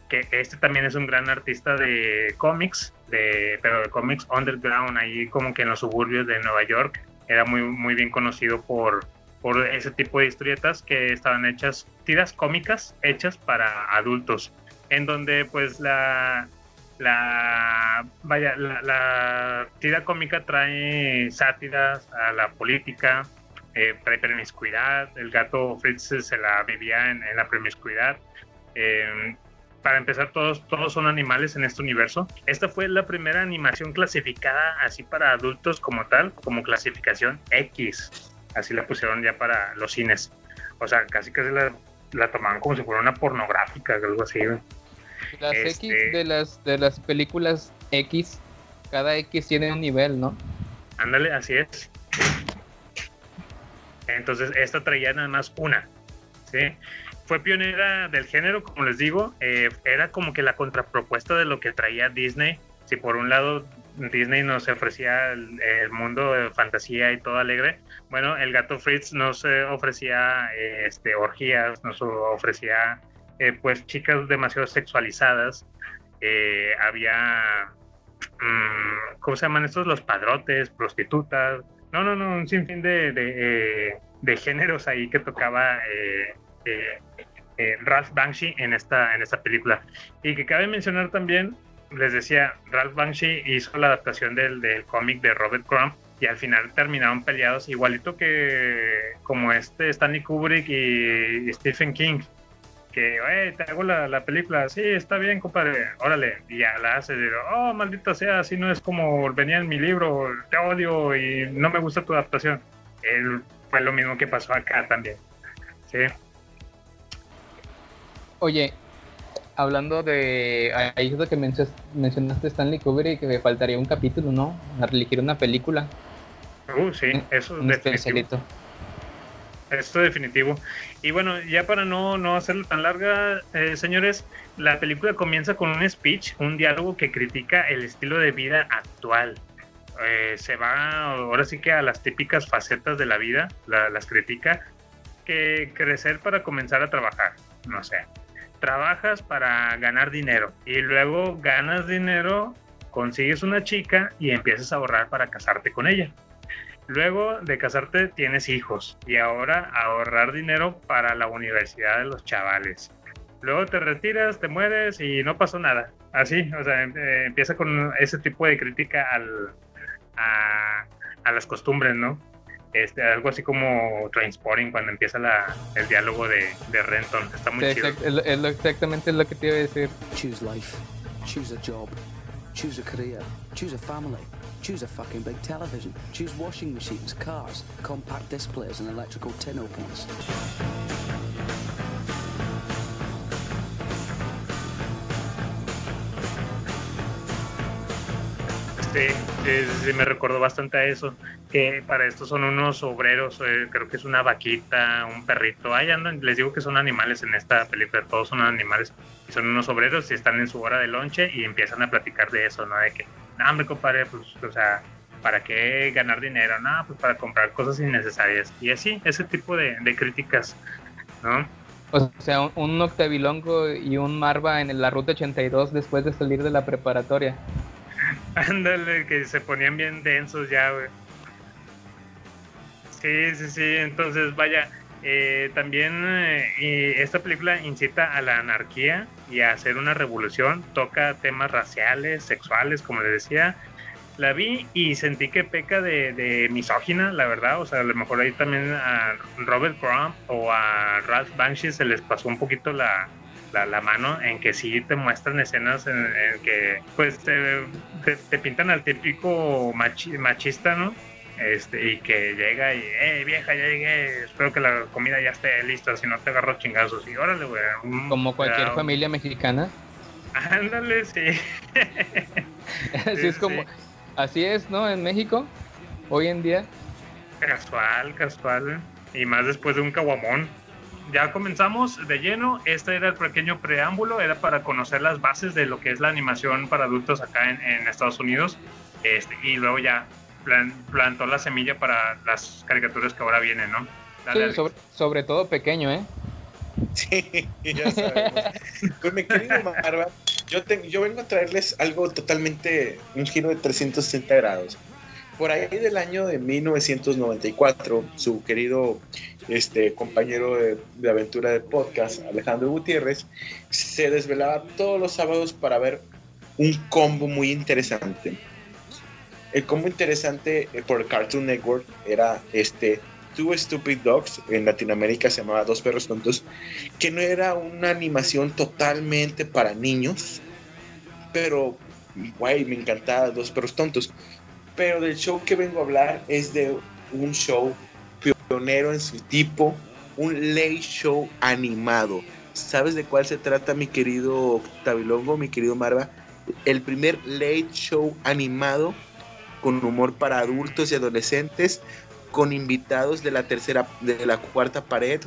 que este también es un gran artista de cómics, de, pero de cómics underground, ahí como que en los suburbios de Nueva York. Era muy, muy bien conocido por, por ese tipo de historietas que estaban hechas, tiras cómicas hechas para adultos, en donde pues la, la vaya, la, la tira cómica trae sátiras a la política, eh, trae promiscuidad, el gato Fritz se la vivía en, la promiscuidad. Eh, para empezar, todos, todos son animales en este universo. Esta fue la primera animación clasificada así para adultos como tal, como clasificación X. Así la pusieron ya para los cines. O sea, casi casi la, la tomaban como si fuera una pornográfica, algo así. Las Este- X de las, de las películas X, cada X tiene un nivel, ¿no? Ándale, así es. Entonces, esta traía nada más una. ¿sí? Fue pionera del género, como les digo. eh, era como que la contrapropuesta de lo que traía Disney. Si por un lado Disney nos ofrecía el, mundo de fantasía y todo alegre, bueno, el gato Fritz nos eh, ofrecía eh, este, orgías, nos ofrecía eh, pues chicas demasiado sexualizadas. Eh, había mm, ¿cómo se llaman estos? Los padrotes, prostitutas. No, no, no, un sinfín de, de géneros ahí que tocaba eh, eh, Ralph Bakshi en esta, en esta película. Y que cabe mencionar también, les decía, Ralph Bakshi hizo la adaptación del, del cómic de Robert Crumb y al final terminaron peleados igualito que como este Stanley Kubrick y Stephen King que, "Oye, te hago la, la película, sí, está bien, compadre, órale, y ya la hace, digo, oh, maldita sea, así no es como venía en mi libro, te odio y no me gusta tu adaptación. Él, fue lo mismo que pasó acá también, sí. Oye, hablando de. Ahí es lo que mencionas- mencionaste Stanley Kubrick, que me faltaría un capítulo, ¿no? A elegir una película. Uh, sí, eso Un definitivo. especialito. Esto definitivo. Y bueno, ya para no, no hacerlo tan larga, eh, señores, la película comienza con un speech, un diálogo que critica el estilo de vida actual. Eh, se va ahora sí que a las típicas facetas de la vida, la- las critica, que crecer para comenzar a trabajar, no sé. Trabajas para ganar dinero y luego ganas dinero, consigues una chica y empiezas a ahorrar para casarte con ella. Luego de casarte tienes hijos y ahora ahorrar dinero para la universidad de los chavales. Luego te retiras, te mueres y no pasó nada. Así, o sea, em- eh, empieza con ese tipo de crítica al, a, a las costumbres, ¿no? Este, algo así como Trainspotting cuando empieza la, el diálogo de, de Renton. Está muy Sí, chido. exact- es, lo- es lo- exactamente lo que te iba a decir. Choose life. Choose a job. Choose a career. Choose a family. Choose a fucking big television. Choose washing machines, cars, compact displays, and electrical tin openers. Sí, sí, me recordó bastante a eso, que para esto son unos obreros, eh, creo que es una vaquita, un perrito, ahí andan, les digo que son animales en esta película, todos son animales, y son unos obreros y están en su hora de lonche y empiezan a platicar de eso, ¿no? De que, no, hombre, compadre, pues, o sea, ¿para qué ganar dinero? No, pues para comprar cosas innecesarias. Y así, ese tipo de, de críticas, ¿no? O sea, un, un Octavilongo y un Marva en la ruta 82 después de salir de la preparatoria. Ándale, que se ponían bien densos ya, güey. Sí, sí, sí. Entonces, vaya, eh, también eh, esta película incita a la anarquía y a hacer una revolución. Toca temas raciales, sexuales, como les decía. La vi y sentí que peca de, de misógina, la verdad. O sea, a lo mejor ahí también a Robert Crumb o a Ralph Bakshi se les pasó un poquito la, la, la mano en que sí te muestran escenas en, en que pues te, te- te pintan al típico machi- machista, ¿no? Este, y que llega y, eh, vieja, ya llegué, espero que la comida ya esté lista, si no te agarro chingazos. Y órale, güey. Como cualquier ya, familia mexicana. Ándale, sí. así es como. Así es, ¿no? En México, hoy en día. Casual, casual. Y más después de un caguamón. Ya comenzamos de lleno. Este era el pequeño preámbulo. Era para conocer las bases de lo que es la animación para adultos acá en, en Estados Unidos. Este, y luego ya plan- plantó la semilla para las caricaturas que ahora vienen, ¿no? Dale, Sí, sobre todo pequeño, ¿eh? Sí, ya sabemos. Pues mi querido Marva, yo, te- yo vengo a traerles algo totalmente, un giro de 360 grados. Por ahí del año de 1994, su querido este, compañero de, aventura de podcast, Alejandro Gutiérrez, se desvelaba todos los sábados para ver un combo muy interesante. El combo interesante eh, por Cartoon Network era este Two Stupid Dogs, en Latinoamérica se llamaba Dos Perros Tontos, que no era una animación totalmente para niños, pero, guay, me encantaba Dos Perros Tontos. Pero del show que vengo a hablar es de un show pionero en su tipo, un late show animado. ¿Sabes de cuál se trata, mi querido Octavilongo, mi querido Marva? El primer late show animado con humor para adultos y adolescentes, con invitados de la tercera, de la cuarta pared,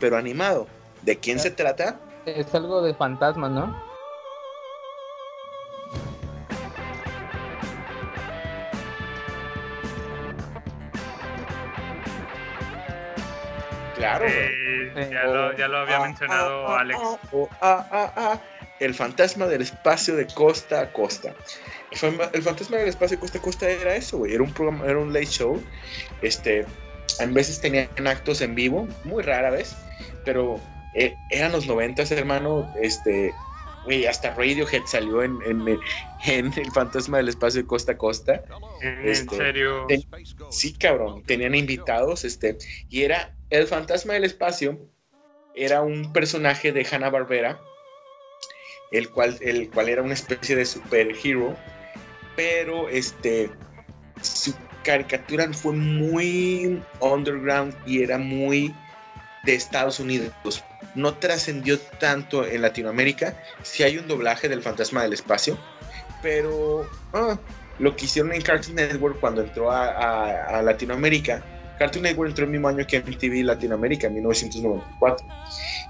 pero animado. ¿De quién se trata? Es algo de fantasmas, ¿no? Claro. Eh, güey. ya, lo, ya lo había Ah, mencionado ah, Alex. ah, oh, ah, ah, ah, el fantasma del espacio de costa a costa. El fantasma del espacio de costa a costa era eso, güey. Era un programa, era un late show. Este, en veces tenían actos en vivo, muy rara vez, pero eh, eran los noventas, hermano. Este, güey, hasta Radiohead salió en, en, en el fantasma del espacio de costa a costa. En Este, serio. ten- sí, cabrón. Tenían invitados, este, y era el fantasma del espacio. Era un personaje de Hanna Barbera, el cual, el cual era una especie de superhero, pero este, su caricatura fue muy underground y era muy de Estados Unidos. No trascendió tanto en Latinoamérica. Sí hay un doblaje del Fantasma del Espacio, pero ah, lo que hicieron en Cartoon Network cuando entró a, Latinoamérica. Cartoon Network entró el mismo año que MTV Latinoamérica, en 1994.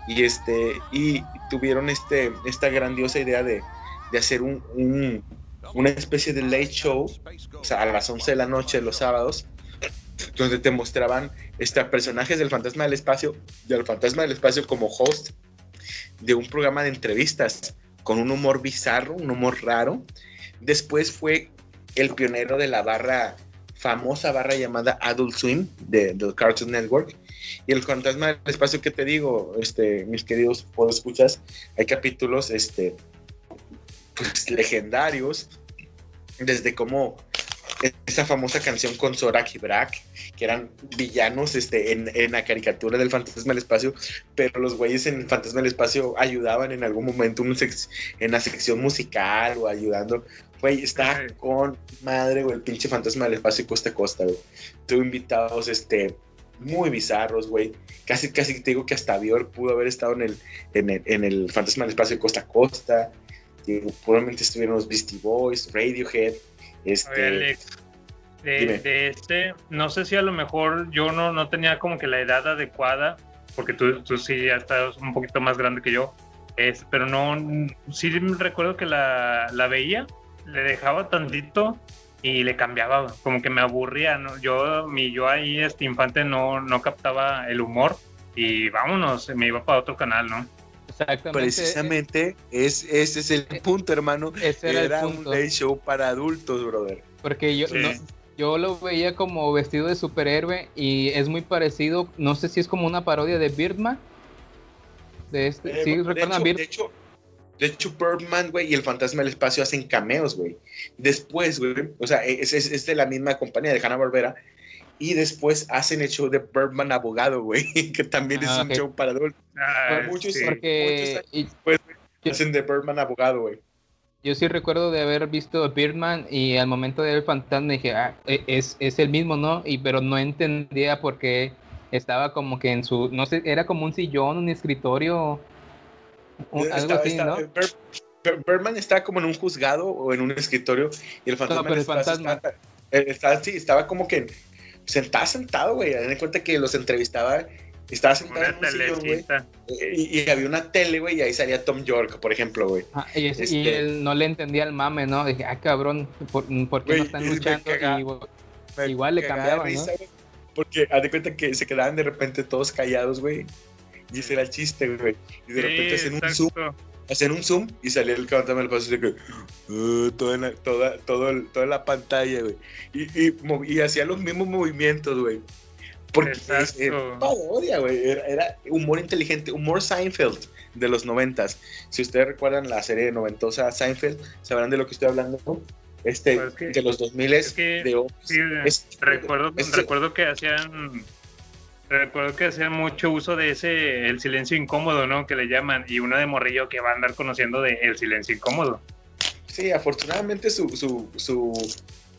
Y, este, y tuvieron este, esta grandiosa idea de, de hacer un, un- una especie de late show, a las 11 de la noche los sábados, donde te mostraban este, personajes del Fantasma del Espacio y al Fantasma del Espacio como host de un programa de entrevistas con un humor bizarro, un humor raro. Después fue el pionero de la barra, famosa barra llamada Adult Swim de, Cartoon Network. Y el Fantasma del Espacio, que te digo, este, mis queridos escuchas, hay capítulos este, pues, legendarios, desde como esa famosa canción con Zorak y Brak, que eran villanos este, en, en la caricatura del Fantasma del Espacio, pero los güeyes en el Fantasma del Espacio ayudaban en algún momento un sex- en la sección musical o ayudando. Güey, está con madre, güey, el pinche Fantasma del Espacio costa a costa, güey. Tuve invitados, este, muy bizarros, güey. Casi, casi te digo que hasta Dior pudo haber estado en el, en el, en el Fantasma del Espacio costa a costa. Digo, probablemente estuvieron los Beastie Boys, Radiohead, este... Oye, Alex, de, de este, no sé si a lo mejor yo no, no tenía como que la edad adecuada, porque tú, tú sí ya estás un poquito más grande que yo, es, pero no, sí recuerdo que la, la veía, le dejaba tantito y le cambiaba, como que me aburría, ¿no? Yo, mi yo ahí, este infante, no, no captaba el humor y vámonos, me iba para otro canal, ¿no? Exactamente. Precisamente es, ese es el punto, hermano. Ese era el Era punto. un late show para adultos, brother. Porque yo, Sí. no- yo lo veía como vestido de superhéroe y es muy parecido, no sé si es como una parodia de Birdman. De este, Eh, ¿sí de, recuerdan hecho, Bird- de hecho, de hecho, Birdman, güey, y el Fantasma del Espacio hacen cameos, güey. Después, güey, o sea, es, es- es de la misma compañía de Hanna-Barbera. Y después hacen el show de Birdman Abogado, güey, que también es Ah, un show para adultos. Ah, muchos, sí. Porque muchos años y- después, hacen de Birdman Abogado, güey. yo sí recuerdo de haber visto Birdman y al momento de ver el fantasma dije, ah, e- es, es el mismo, ¿no? Y pero no entendía por qué estaba como que en su, no sé, era como un sillón, un escritorio, un- algo Estaba- así, estaba- ¿no? Bir- Birdman está como en un juzgado o en un escritorio y el fantasma, pero del el espacio fantasma. está- eh, está- sí, estaba como que sentado, sentado, güey. En cuenta que los entrevistaba, estaba sentado Una en un sillón, güey. telecita. Y, y había una tele, güey, y ahí salía Tom York, por ejemplo, güey. Ah, y, Este- él no le entendía el mame, ¿no? Dije, ah, cabrón, ¿por, por qué no están luchando? caga- Y igual- Me igual le cambiaban, Porque haz de cuenta que se quedaban de repente todos callados, güey. Y ese era el chiste, güey. Y de Sí, repente hacen un zoom, hacen un zoom y salía el cántame el paso de que uh, toda, en la- toda, todo el- toda la pantalla, güey. Y, y, y hacía los mismos movimientos, güey. Porque es, era parodia, güey. Era, era humor inteligente, humor Seinfeld de los noventas. Si ustedes recuerdan la serie noventosa Seinfeld, sabrán de lo que estoy hablando. ¿no? Este, Pues es que- de los 2000 es que- de Sí, es- recuerdo, recuerdo que hacían recuerdo que hacían mucho uso de ese el silencio incómodo, ¿no? Que le llaman y uno de morrillo que va a andar conociendo de el silencio incómodo. Sí, afortunadamente su, su, su,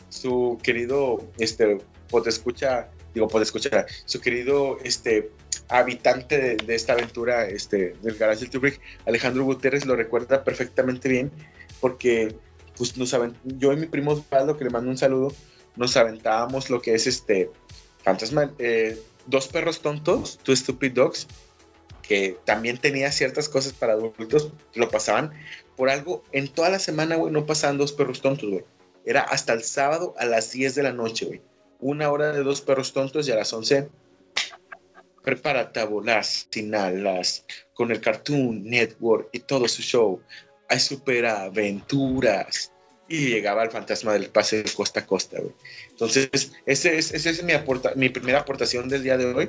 su querido este escucha digo escuchar su querido este habitante de, esta aventura este del garage del Tubrick, Alejandro Gutiérrez lo recuerda perfectamente bien porque pues nos yo y mi primo Osvaldo que le mando un saludo nos aventábamos lo que es este fantasma eh, dos perros tontos two stupid dogs que también tenía ciertas cosas para adultos lo pasaban por algo, en toda la semana, güey, no pasaban dos perros tontos, güey. Era hasta el sábado a las 10 de la noche, güey. Una hora de dos perros tontos y a las 11, prepárate a volar sin alas con el Cartoon Network y todo su show. Hay superaventuras. Y llegaba el fantasma del pase de costa a costa, güey. Entonces, ese es, esa es mi, primera aportación del día de hoy.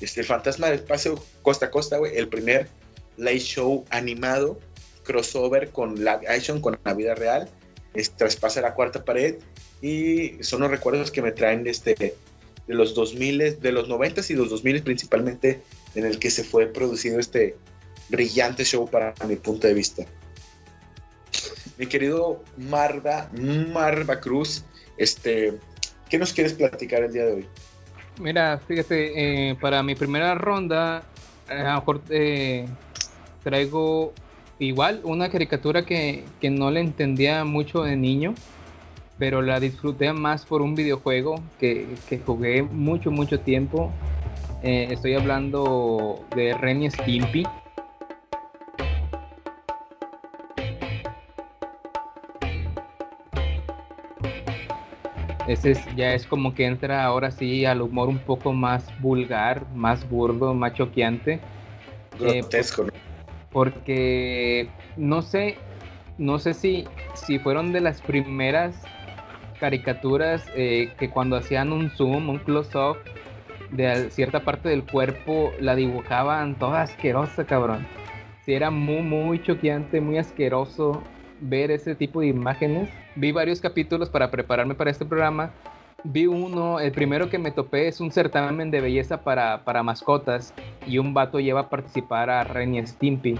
Este, el fantasma del paseo costa a costa, güey, el primer live show animado crossover con live action, con la vida real, es, traspasa la cuarta pared y son los recuerdos que me traen de, este, de los 2000, de los 90 y los 2000 principalmente, en el que se fue producido este brillante show para mi punto de vista. Mi querido Marva, Marva Cruz, este, ¿qué nos quieres platicar el día de hoy? Mira, fíjate, eh, para mi primera ronda, a lo mejor eh, traigo igual una caricatura que, que no le entendía mucho de niño, pero la disfruté más por un videojuego que, que jugué mucho, mucho tiempo. Eh, estoy hablando de Ren y Stimpy. Ese es, ya es como que entra ahora sí al humor un poco más vulgar, más burdo, más choqueante. Eh, Grotesco, porque no sé, no sé si, si fueron de las primeras caricaturas eh, que cuando hacían un zoom, un close-up de cierta parte del cuerpo, la dibujaban toda asquerosa, cabrón. Sí, era muy, muy choqueante, muy asqueroso ver ese tipo de imágenes. Vi varios capítulos para prepararme para este programa. Vi uno, el primero que me topé es un certamen de belleza para, para mascotas y un vato lleva a participar a Ren y Stimpy.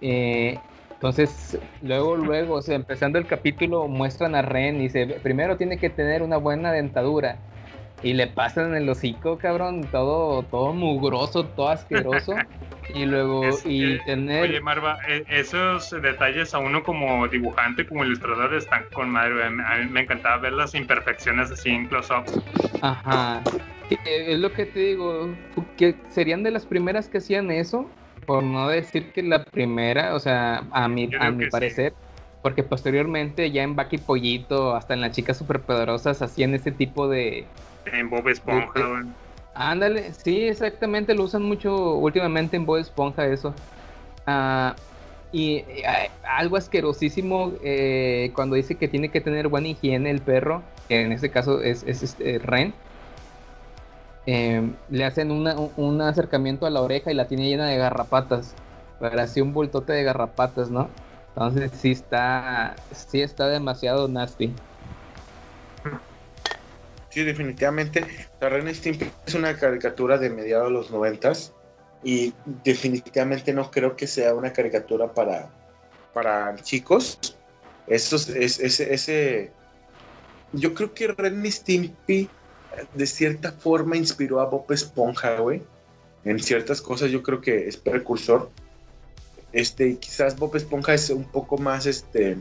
Eh, entonces, luego, luego, o sea, empezando el capítulo, muestran a Ren y dice, primero tiene que tener una buena dentadura. Y le pasan el hocico, cabrón, todo, todo mugroso, todo asqueroso. y luego, Es- y eh, tener... Oye, Marva, eh, esos detalles a uno como dibujante, como ilustrador, están con madre. A mí me encantaba ver las imperfecciones así en close-up. Ajá. Eh, Es lo que te digo, que serían de las primeras que hacían eso, por no decir que la primera, o sea, a mi, a mi sí. parecer, porque posteriormente ya en Bucky Pollito, hasta en las chicas superpoderosas hacían ese tipo de... En Bob Esponja, güey. Ándale, sí, exactamente, lo usan mucho últimamente en Bob Esponja eso. Ah, y eh, algo asquerosísimo eh, cuando dice que tiene que tener buena higiene el perro, que en este caso es, es este, Ren. Eh, le hacen una- un acercamiento a la oreja y la tiene llena de garrapatas. Pero así un bultote de garrapatas, ¿no? Entonces sí está, sí está demasiado nasty. Sí, definitivamente. La Ren y Stimpy es una caricatura de mediados de los noventas y definitivamente no creo que sea una caricatura para, para chicos. Eso es, es- ese, yo creo que Ren Stimpy de cierta forma inspiró a Bob Esponja, güey. En ciertas cosas yo creo que es precursor. Este, quizás Bob Esponja es un poco más, este,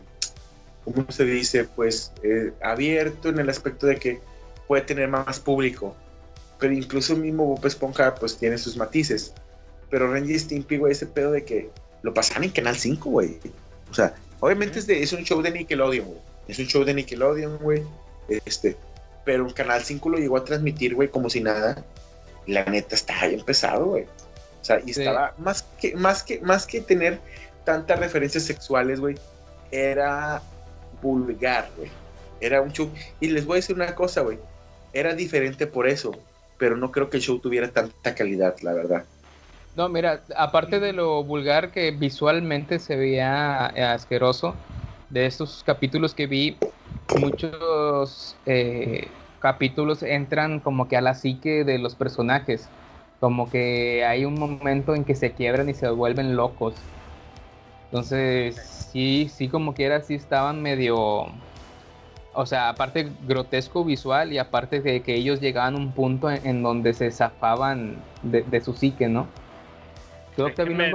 ¿cómo se dice? Pues eh, abierto en el aspecto de que puede tener más público. Pero incluso el mismo Bob Esponja pues tiene sus matices. Pero Ren y Stimpy, güey, ese pedo de que lo pasan en Canal 5, güey. O sea, obviamente es, de, es un show de Nickelodeon, güey. Es un show de Nickelodeon, güey. Este, pero en Canal 5 lo llegó a transmitir, güey, como si nada. La neta está bien pesado, güey. O sea, y estaba más que, más que, más que tener tantas referencias sexuales, güey, era vulgar, güey. Era un show. Y les voy a decir una cosa, güey. Era diferente por eso, pero no creo que el show tuviera tanta calidad, la verdad. No, mira, aparte de lo vulgar que visualmente se veía asqueroso, de estos capítulos que vi, muchos eh, capítulos entran como que a la psique de los personajes. Como que hay un momento en que se quiebran y se vuelven locos. Entonces, sí, sí, como quiera, sí estaban medio. O sea, aparte grotesco visual y aparte de que ellos llegaban a un punto en, en donde se zafaban de, de su psique, ¿no? ¿Tú, Déjenme,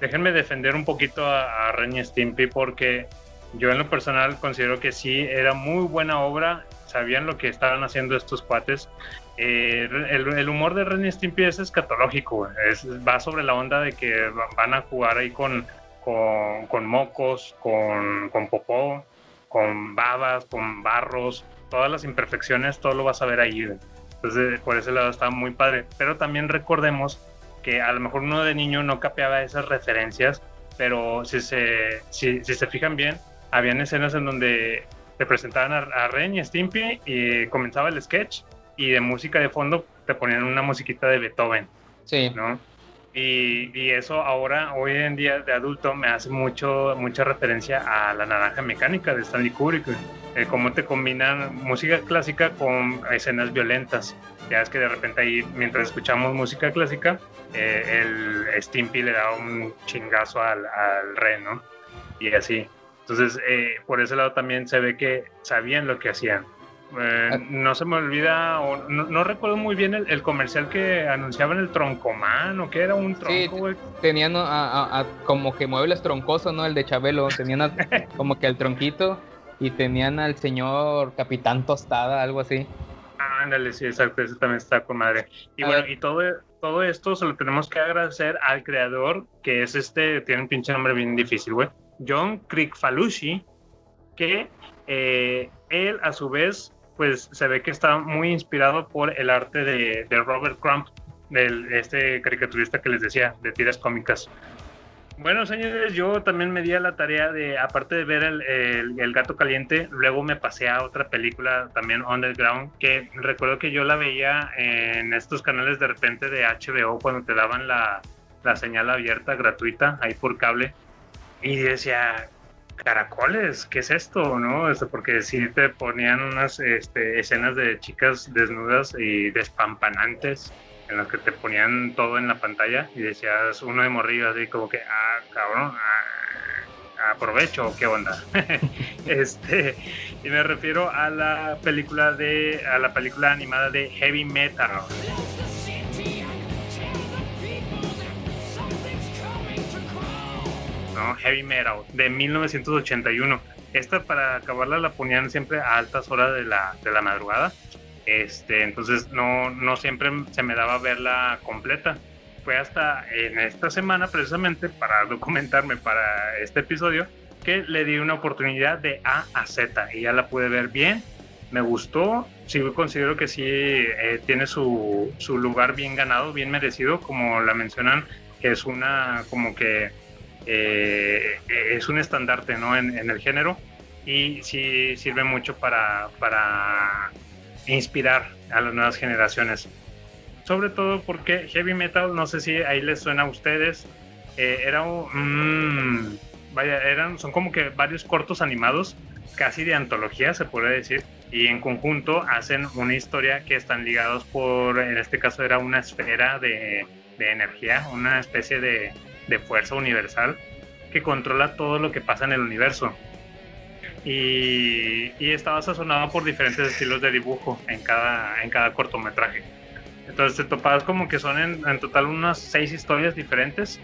déjenme defender un poquito a, a Ren y Stimpy porque yo en lo personal considero que sí era muy buena obra, sabían lo que estaban haciendo estos cuates. Eh, el, el humor de Ren y Stimpy es escatológico, es, va sobre la onda de que va- van a jugar ahí con, con, con mocos, con, con popó, con babas, con barros, todas las imperfecciones, todo lo vas a ver ahí. Entonces, por ese lado está muy padre. Pero también recordemos que a lo mejor uno de niño no capeaba esas referencias, pero si se, si, si se fijan bien, habían escenas en donde te presentaban a, a Ren y Stimpy y comenzaba el sketch y de música de fondo te ponían una musiquita de Beethoven, Sí. ¿no? Y, y eso ahora, hoy en día de adulto, me hace mucho, mucha referencia a la naranja mecánica de Stanley Kubrick. Eh, cómo te combinan música clásica con escenas violentas. Ya es que de repente ahí, mientras escuchamos música clásica, eh, el Stimpy le da un chingazo al, al Ren, ¿no? Y así. Entonces, eh, por ese lado también se ve que sabían lo que hacían. Eh, no se me olvida, o no, no recuerdo muy bien el, el comercial que anunciaban el troncomán o que era un tronco, güey. tenían a- a- a- como que muebles troncosos, ¿no? El de Chabelo. Tenían como que el tronquito y tenían al señor Capitán Tostada, algo así. Ándale, sí, exacto, eso también está con madre. Y A bueno, ver. y todo, todo esto se lo tenemos que agradecer al creador, que es este, tiene un pinche nombre bien difícil, güey. John Krikfalushi, que eh, él a su vez, pues se ve que está muy inspirado por el arte de, Robert Crumb, del, este caricaturista que les decía, de tiras cómicas. Bueno, señores, yo también me di a la tarea de, aparte de ver el gato caliente, luego me pasé a otra película también underground, que recuerdo que yo la veía en estos canales de repente de HBO cuando te daban la, la señal abierta, gratuita, ahí por cable, y decía, caracoles, ¿qué es esto? ¿No? Este, porque sí te ponían unas este, escenas de chicas desnudas y despampanantes en las que te ponían todo en la pantalla y decías uno de morrillo así como que, ah, cabrón, ah, aprovecho, ¿qué onda? este, y me refiero a la película de, a la película animada de Heavy Metal. Heavy Metal de 1981. Esta para acabarla la ponían siempre a altas horas de la, de la madrugada. Este, entonces no, no siempre se me daba verla completa. Fue hasta en esta semana precisamente para documentarme para este episodio que le di una oportunidad de A a Z y ya la pude ver bien. Me gustó, sí considero que sí eh, tiene su, su lugar bien ganado, bien merecido, como la mencionan, que es una como que eh, es un estandarte ¿no? en, en el género y sí sirve mucho para, para inspirar a las nuevas generaciones. Sobre todo porque heavy metal, no sé si ahí les suena a ustedes, eh, era un, mm, vaya, eran, son como que varios cortos animados, casi de antología se podría decir, y en conjunto hacen una historia que están ligados por, en este caso era una esfera de, de energía, una especie de, de fuerza universal que controla todo lo que pasa en el universo. Y, y estaba sazonado por diferentes estilos de dibujo en cada, en cada cortometraje. Entonces te topabas como que son en, en total unas seis historias diferentes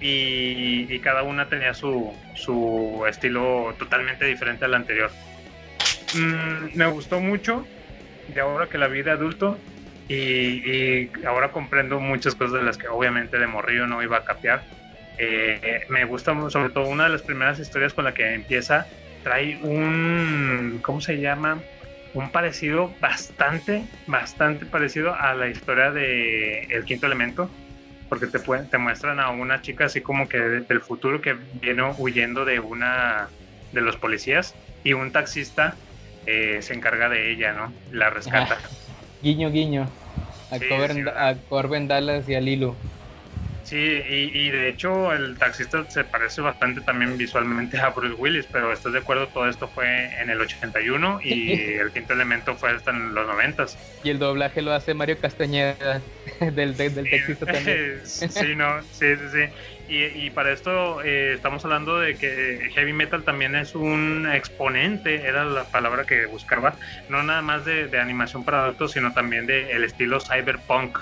y, y cada una tenía su, su estilo totalmente diferente al anterior. Mm, me gustó mucho de ahora que la vi de adulto y, y ahora comprendo muchas cosas de las que obviamente de morrillo no iba a capear. Eh, me gusta sobre todo una de las primeras historias con la que empieza, trae un, ¿cómo se llama? Un parecido bastante, bastante parecido a la historia de El Quinto Elemento. porque te, pue- te muestran a una chica así como que de- del futuro que viene huyendo de una de los policías y un taxista eh, se encarga de ella, ¿no? La rescata. Guiño, guiño. A, Sí, Corbin, sí, a Corbin Dallas y a Lilo. Sí, y, y de hecho el taxista se parece bastante también visualmente a Bruce Willis, pero estás de acuerdo, todo esto fue en el 81 y el quinto elemento fue hasta en los 90. Y el doblaje lo hace Mario Castañeda, del, del, del taxista también. sí, no, sí, sí, sí. Y, y para esto eh, estamos hablando de que heavy metal también es un exponente, era la palabra que buscaba, no nada más de, de animación para adultos, sino también del el estilo cyberpunk.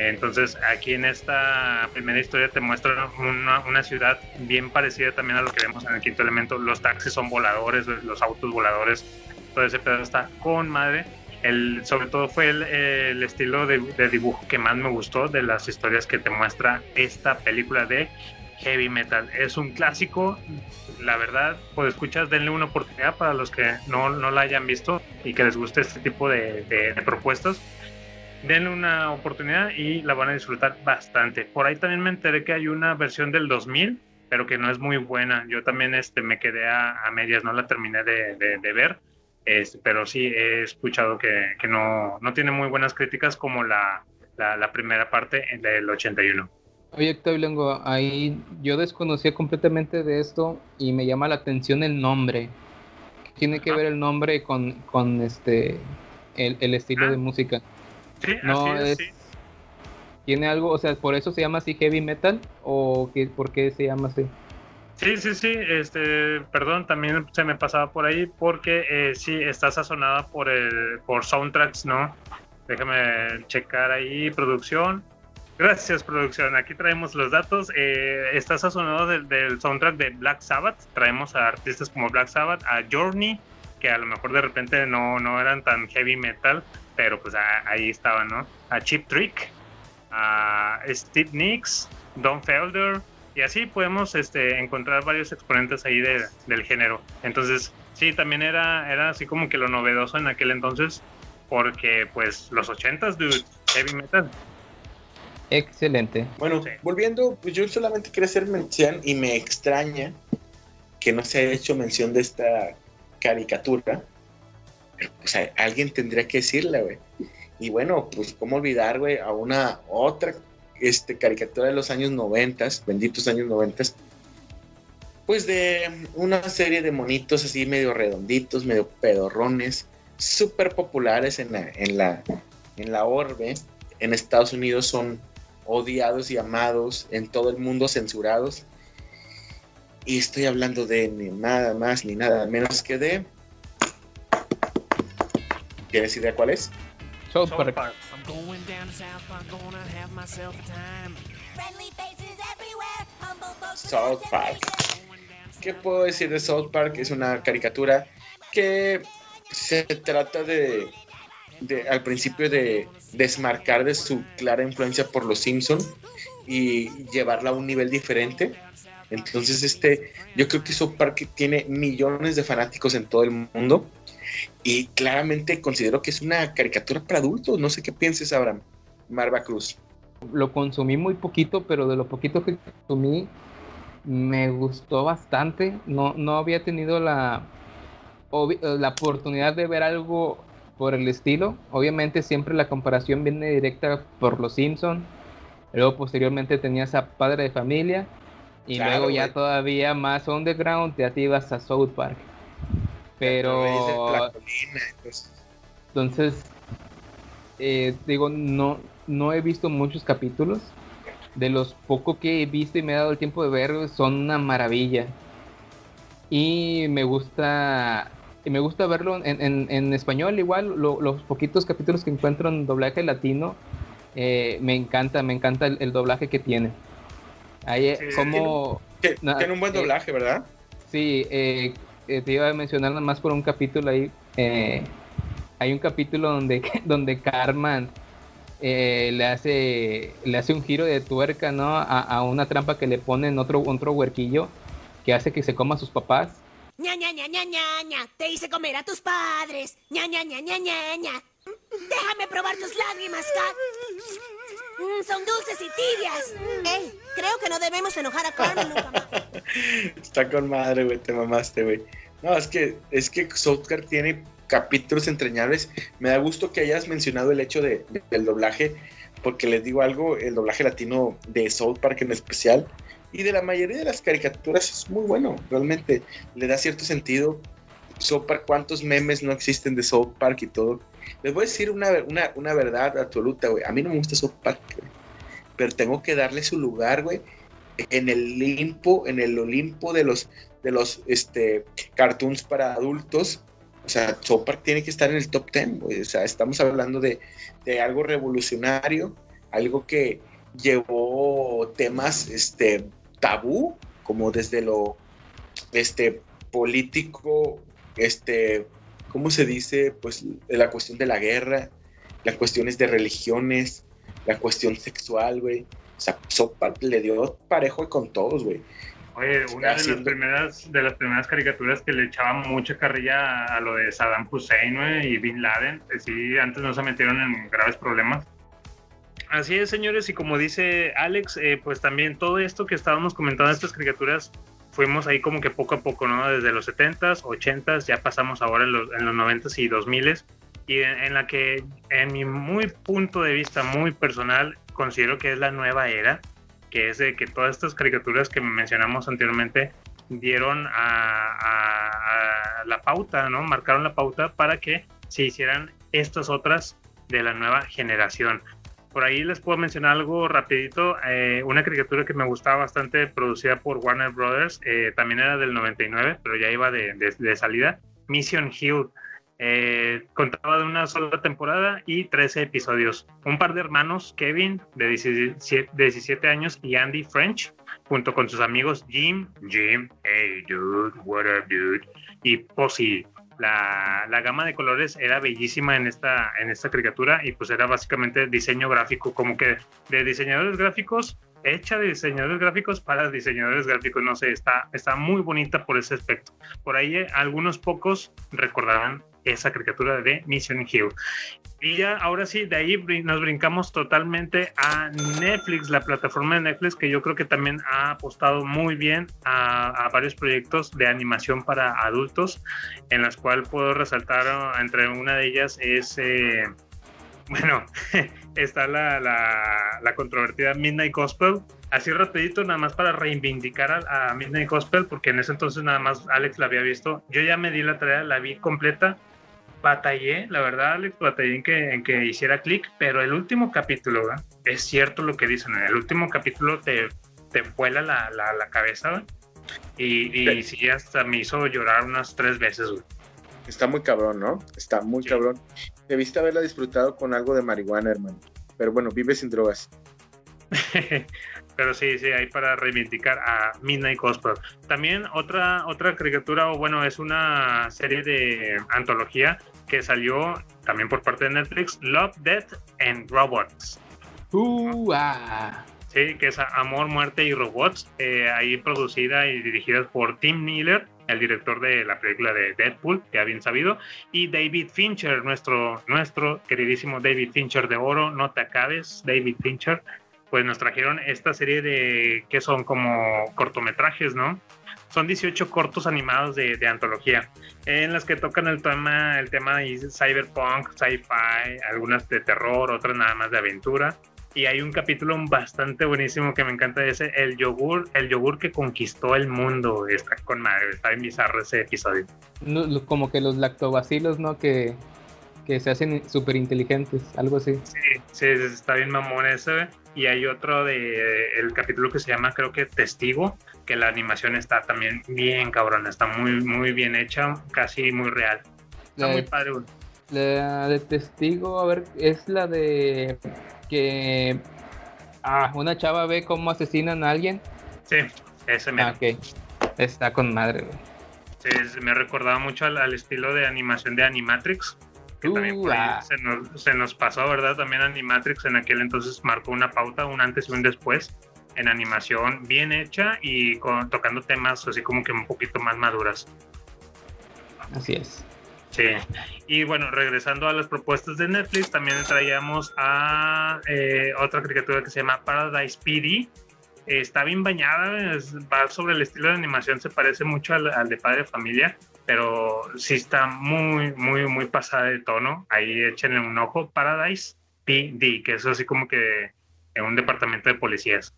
Entonces, aquí en esta primera historia te muestra una, una ciudad bien parecida también a lo que vemos en el quinto elemento. Los taxis son voladores, los autos voladores, todo ese pedazo está con madre. El, sobre todo fue el, el estilo de, de dibujo que más me gustó de las historias que te muestra esta película de heavy metal. Es un clásico, la verdad, pues escuchas, denle una oportunidad para los que no, no la hayan visto y que les guste este tipo de, de- de propuestas. Denle una oportunidad y la van a disfrutar bastante. Por ahí también me enteré que hay una versión del 2000, pero que no es muy buena. Yo también este, me quedé a, a medias, no la terminé de, de- de ver. Este, pero sí he escuchado que, que no, no tiene muy buenas críticas como la, la, la primera parte del 81. Oye, Octavio ahí yo desconocía completamente de esto y me llama la atención el nombre. ¿Qué tiene que ver el nombre con, con este el, el estilo de música? Sí, No así es, es- sí. ¿Tiene algo, o sea, por eso se llama así heavy metal o qué, por qué se llama así? Sí, sí, sí, este, perdón, también se me pasaba por ahí porque eh, sí, está sazonada por el, por soundtracks, ¿no? Déjame checar ahí, producción. Gracias, producción. Aquí traemos los datos. Eh, está sazonado del, del soundtrack de Black Sabbath. Traemos a artistas como Black Sabbath, a Journey, que a lo mejor de repente no, no eran tan heavy metal, pero pues a- ahí estaban, ¿no? A Chip Trick, a Steve Nicks, Don Felder, y así podemos este, encontrar varios exponentes ahí de- del género. Entonces, sí, también era, era así como que lo novedoso en aquel entonces, porque pues los ochentas, dude, heavy metal. Excelente. Bueno, volviendo, pues yo solamente quería hacer mención y me extraña que no se haya hecho mención de esta caricatura. Pero, pues a- alguien tendría que decirla, güey. Y bueno, pues cómo olvidar, güey, a una otra este, caricatura de los años noventas, benditos años noventas, pues de una serie de monitos así medio redonditos, medio pedorrones, súper populares en la, en la, en la orbe. En Estados Unidos son odiados y amados, en todo el mundo censurados. Y estoy hablando de ni nada más ni nada menos que de... ¿Tienes idea cuál es? South Park. I'm going down to South Park, gonna have myself a time. Friendly faces everywhere, humble folks. South Park. ¿Qué puedo decir de South Park? Es una caricatura que se trata de, de al principio de desmarcar de su clara influencia por los Simpson y llevarla a un nivel diferente. Entonces, este, yo creo que South Park tiene millones de fanáticos en todo el mundo y claramente considero que es una caricatura para adultos. No sé qué pienses, Abraham. Marva Cruz. Lo consumí muy poquito, pero de lo poquito que consumí me gustó bastante. No, no había tenido la, eh, la oportunidad de ver algo por el estilo. Obviamente siempre la comparación viene directa por Los Simpson. Luego posteriormente tenías a Padre de Familia. Y Claro, luego ya todavía más underground ya te ibas a South Park. Pero... La colina. Entonces, eh, digo, no, no he visto muchos capítulos. De los pocos que he visto y me he dado el tiempo de ver, son una maravilla. Y me gusta, y me gusta verlo en, en- en español igual. lo- los poquitos capítulos que encuentro en doblaje latino, eh, me encanta, me encanta el, el doblaje que tiene. Ahí, eh, como... Tiene, un buen eh, doblaje, ¿verdad? Sí, eh, eh, te iba a mencionar nada más por un capítulo ahí. eh, hay un capítulo donde, donde Carmen eh, le, hace, le hace un giro de tuerca, ¿no? A, a una trampa que le ponen otro, otro huerquillo que hace que se coma a sus papás. ña ña ña ña ña ña, te hice comer a tus padres. ña ña ña ña ña ña. Déjame probar tus lágrimas, Kat. Mm, son dulces y tibias. Ey, creo que no debemos enojar a Carmen nunca más. Está con madre, güey, te mamaste, güey. No, es que, es que South Park tiene capítulos entrañables. Me da gusto que hayas mencionado el hecho de, del doblaje, porque les digo algo, el doblaje latino de South Park en especial y de la mayoría de las caricaturas es muy bueno, realmente le da cierto sentido. South Park, cuántos memes no existen de South Park y todo. Les voy a decir una, una, una verdad absoluta, güey. A mí no me gusta South Park. Pero tengo que darle su lugar, güey, en el limpo, en el Olimpo de los, los este, cartoons para adultos. O sea, Park tiene que estar en el top 10, güey. O sea, estamos hablando de, de algo revolucionario, algo que llevó temas este, tabú, como desde lo este, político, este, ¿cómo se dice? Pues la cuestión de la guerra, las cuestiones de religiones, la cuestión sexual, güey. O sea, Park le dio parejo con todos, güey. Oye, una de las primeras de las primeras caricaturas que le echaban mucha carrilla a lo de Saddam Hussein güey, y Bin Laden, sí, antes no se metieron en graves problemas. Así es, señores, y como dice Alex, eh, pues también todo esto que estábamos comentando, estas caricaturas, fuimos ahí como que poco a poco, ¿no? Desde los 70s, 80s, ya pasamos ahora en los, en los 90s y 2000s, y en, en la que, en mi muy punto de vista muy personal, considero que es la nueva era, que es de que todas estas caricaturas que mencionamos anteriormente dieron a, a, a, la pauta, ¿no? Marcaron la pauta para que se hicieran estas otras de la nueva generación. Por ahí les puedo mencionar algo rapidito, eh, una caricatura que me gustaba bastante, producida por Warner Brothers, eh, también era del 99, pero ya iba de, de, de salida, Mission Hill. Eh, contaba de una sola temporada y 13 episodios. Un par de hermanos, Kevin, de 17, 17, años, y Andy French, junto con sus amigos Jim, Jim, hey dude, what up dude, y Posey. La, la, gama de colores era bellísima en esta, en esta caricatura y pues era básicamente diseño gráfico, como que de diseñadores gráficos, hecha de diseñadores gráficos para diseñadores gráficos, no sé, está, está muy bonita por ese aspecto. Por ahí eh, algunos pocos recordarán esa caricatura de Mission Hill. Y ya, ahora sí, de ahí nos brincamos totalmente a Netflix, la plataforma de Netflix, que yo creo que también ha apostado muy bien a, a varios proyectos de animación para adultos, en las cuales puedo resaltar, entre una de ellas es, eh, bueno, está la, la, la, controvertida Midnight Gospel. Así rapidito, nada más para reivindicar a, a Midnight Gospel, porque en ese entonces nada más Alex la había visto. Yo ya me di la tarea, la vi completa batallé, la verdad, Alex, batallé en que, en que hiciera clic, pero el último capítulo, ¿verdad? es cierto lo que dicen, en el último capítulo te, te vuela la, la, la cabeza, ¿verdad? y, y sí. hasta me hizo llorar unas tres veces, güey. Está muy cabrón, ¿no? Está muy sí. cabrón. Debiste haberla disfrutado con algo de marihuana, hermano. Pero bueno, vive sin drogas. pero sí, sí, ahí para reivindicar a Midnight Gospel. También otra, otra caricatura, o bueno, es una serie de antología que salió también por parte de Netflix, Love, Death and Robots. Uh, ah. Sí, que es Amor, Muerte y Robots, eh, ahí producida y dirigida por Tim Miller, el director de la película de Deadpool, ya bien sabido, y David Fincher, nuestro, nuestro queridísimo David Fincher de oro, no te acabes, David Fincher, pues nos trajeron esta serie de que son como cortometrajes, ¿no? Son 18 cortos animados de, de antología, en las que tocan el tema, el tema de cyberpunk, sci-fi, algunas de terror, otras nada más de aventura. Y hay un capítulo bastante buenísimo que me encanta ese, el yogur, el yogur que conquistó el mundo. Está con madre, está en bizarro ese episodio. No, como que los lactobacilos, ¿no? Que, que se hacen súper inteligentes, algo así. Sí, sí, está bien mamón ese. Y hay otro de el capítulo que se llama, creo que Testigo, que la animación está también bien cabrona, está muy, muy bien hecha, casi muy real. Está la muy de, padre. La de Testigo, a ver, es la de que ah, una chava ve cómo asesinan a alguien. Sí, ese me. Ah. Está con madre, güey. Sí, me recordaba mucho al, al, estilo de animación de Animatrix que uh, también por ahí ah. se, nos, se, nos, pasó, ¿verdad? También Animatrix en aquel entonces marcó una pauta, un antes y un después en animación bien hecha y con, tocando temas así como que un poquito más maduras. Así es. Sí, y bueno, regresando a las propuestas de Netflix, también traíamos a eh, otra caricatura que se llama Paradise PD. Eh, está bien bañada, es- va sobre el estilo de animación, se parece mucho al, al de Padre de Familia, pero sí está muy, muy, muy pasada de tono. Ahí échenle un ojo. Paradise PD, que es así como que en un departamento de policías.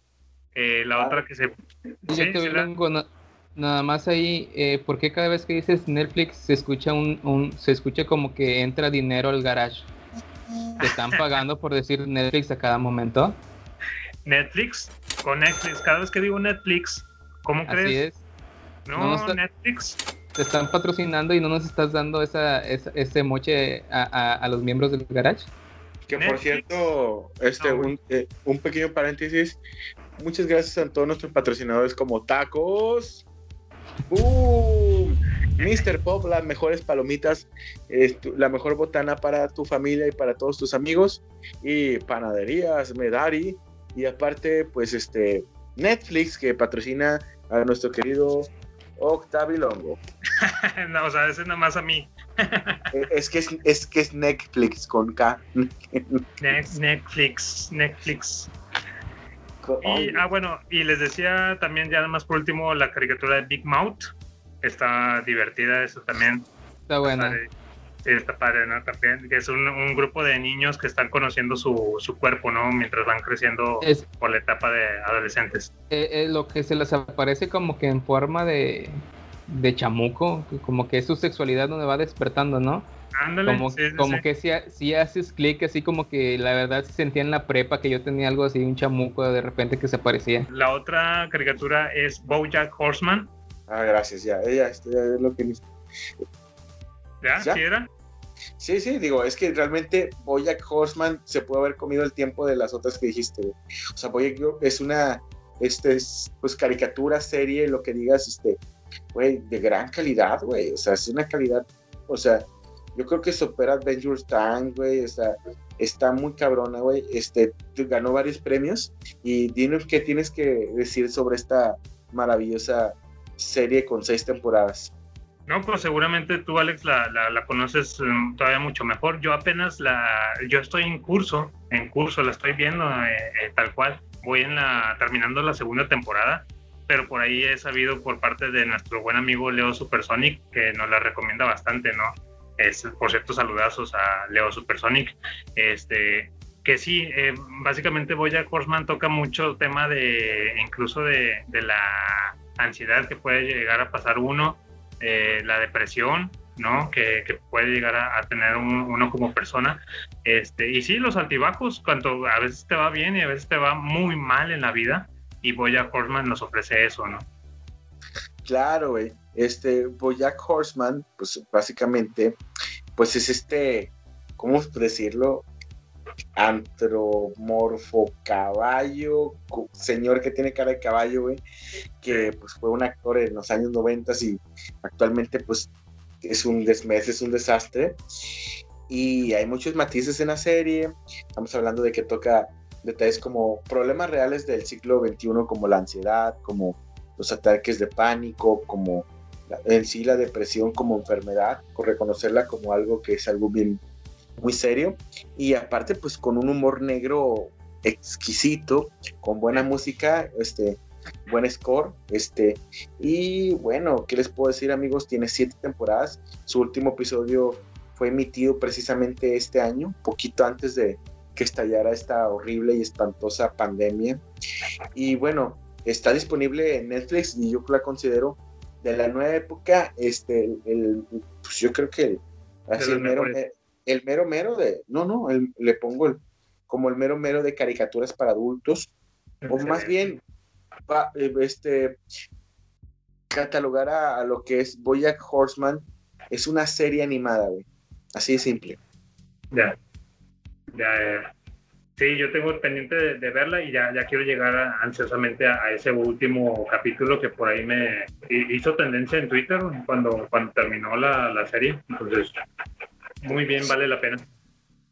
Eh, la otra que se... Sí, te la- na- nada más ahí, eh, ¿por qué cada vez que dices Netflix se escucha un, un- se escucha como que entra dinero al garage? ¿Te están pagando por decir Netflix a cada momento? Netflix, con Netflix. Cada vez que digo Netflix, ¿cómo Así crees? es. No, No, no está- Netflix. Te están patrocinando y no nos estás dando esa, esa- ese moche a, a- a los miembros del garage. Que por cierto, este, un, eh, un pequeño paréntesis. Muchas gracias a todos nuestros patrocinadores como Tacos. ¡Boom! Mr. Pop, las mejores palomitas, eh, tu- la mejor botana para tu familia y para todos tus amigos. Y panaderías, Medari. Y aparte, pues este, Netflix que patrocina a nuestro querido Octavio Longo. no, o sea, ese nada más a mí. Eh, es, que es, es que es Netflix con K. Netflix, Netflix. Y, ah, bueno, y les decía también, ya nada más por último, la caricatura de Big Mouth. Está divertida, eso también. Está buena. Sí, está padre, ¿no? También, que es un, un grupo de niños que están conociendo su, su cuerpo, ¿no? Mientras van creciendo Es- por la etapa de adolescentes. Eh, eh, lo que se les aparece como que en forma de, de chamuco, como que es su sexualidad donde va despertando, ¿no? Ándale, Como, sí, como sí. que si, si haces clic, así como que la verdad se sentía en la prepa que yo tenía algo así, un chamuco de repente que se aparecía. La otra caricatura es BoJack Horseman. Ah, gracias, ya, ya, esto ya es lo que ¿Ya? ¿Ya? ¿Sí era? Sí, sí, digo, es que realmente Bojack Horseman se puede haber comido el tiempo de las otras que dijiste. güey. O sea, Bojack yo- es una, este, es, pues caricatura, serie, lo que digas, este, güey, de gran calidad, güey. O sea, es una calidad, o sea, yo creo que supera Adventure Time, güey. O está muy cabrona, güey. Este, ganó varios premios. Y dime qué tienes que decir sobre esta maravillosa serie con seis temporadas. No, pues seguramente tú, Alex, la, la, la conoces mm, todavía mucho mejor. Yo apenas la, yo estoy en curso, en curso, la estoy viendo eh, eh, tal cual. Voy en la, terminando la segunda temporada, pero por ahí he sabido por parte de nuestro buen amigo Leo Supersonic que nos la recomienda bastante, ¿no? Es, por cierto, saludazos a Leo Supersonic. Este, que sí, eh, básicamente Boya Horseman toca mucho tema de, incluso de, de la ansiedad que puede llegar a pasar uno, eh, la depresión, ¿no? Que, puede llegar a, tener un- uno como persona. Este, y sí, los altibajos, cuando a veces te va bien y a veces te va muy mal en la vida, y Boya Horseman nos ofrece eso, ¿no? Claro, güey. Este Bojack Horseman, pues básicamente, pues es este, ¿cómo decirlo? Antromorfo caballo, señor que tiene cara de caballo, güey, que pues fue un actor en los años 90 y actualmente pues es un desmes, es un desastre. Y hay muchos matices en la serie. Estamos hablando de que toca detalles como problemas reales del siglo XXI, como la ansiedad, como los ataques de pánico, como en sí la depresión como enfermedad, con reconocerla como algo que es algo bien muy serio. Y aparte pues con un humor negro exquisito, con buena música, este buen score, este y bueno, ¿qué les puedo decir amigos? Tiene siete temporadas, su último episodio fue emitido precisamente este año, poquito antes de que estallara esta horrible y espantosa pandemia. Y bueno, está disponible en Netflix y yo la considero de la nueva época, este, el, el- pues yo creo que el, así el mero, mejores. me- el mero mero de, no, no, el- le pongo el, como el mero mero de caricaturas para adultos, o más bien, eh, este, catalogar a, a lo que es Bojack Horseman, es una serie animada, güey, así de simple. Ya. Ya, ya. Sí, yo tengo pendiente de, verla y ya, ya quiero llegar ansiosamente a, ese último capítulo que por ahí me hi- hizo tendencia en Twitter cuando, cuando terminó la, la serie. Entonces, muy bien, vale la pena.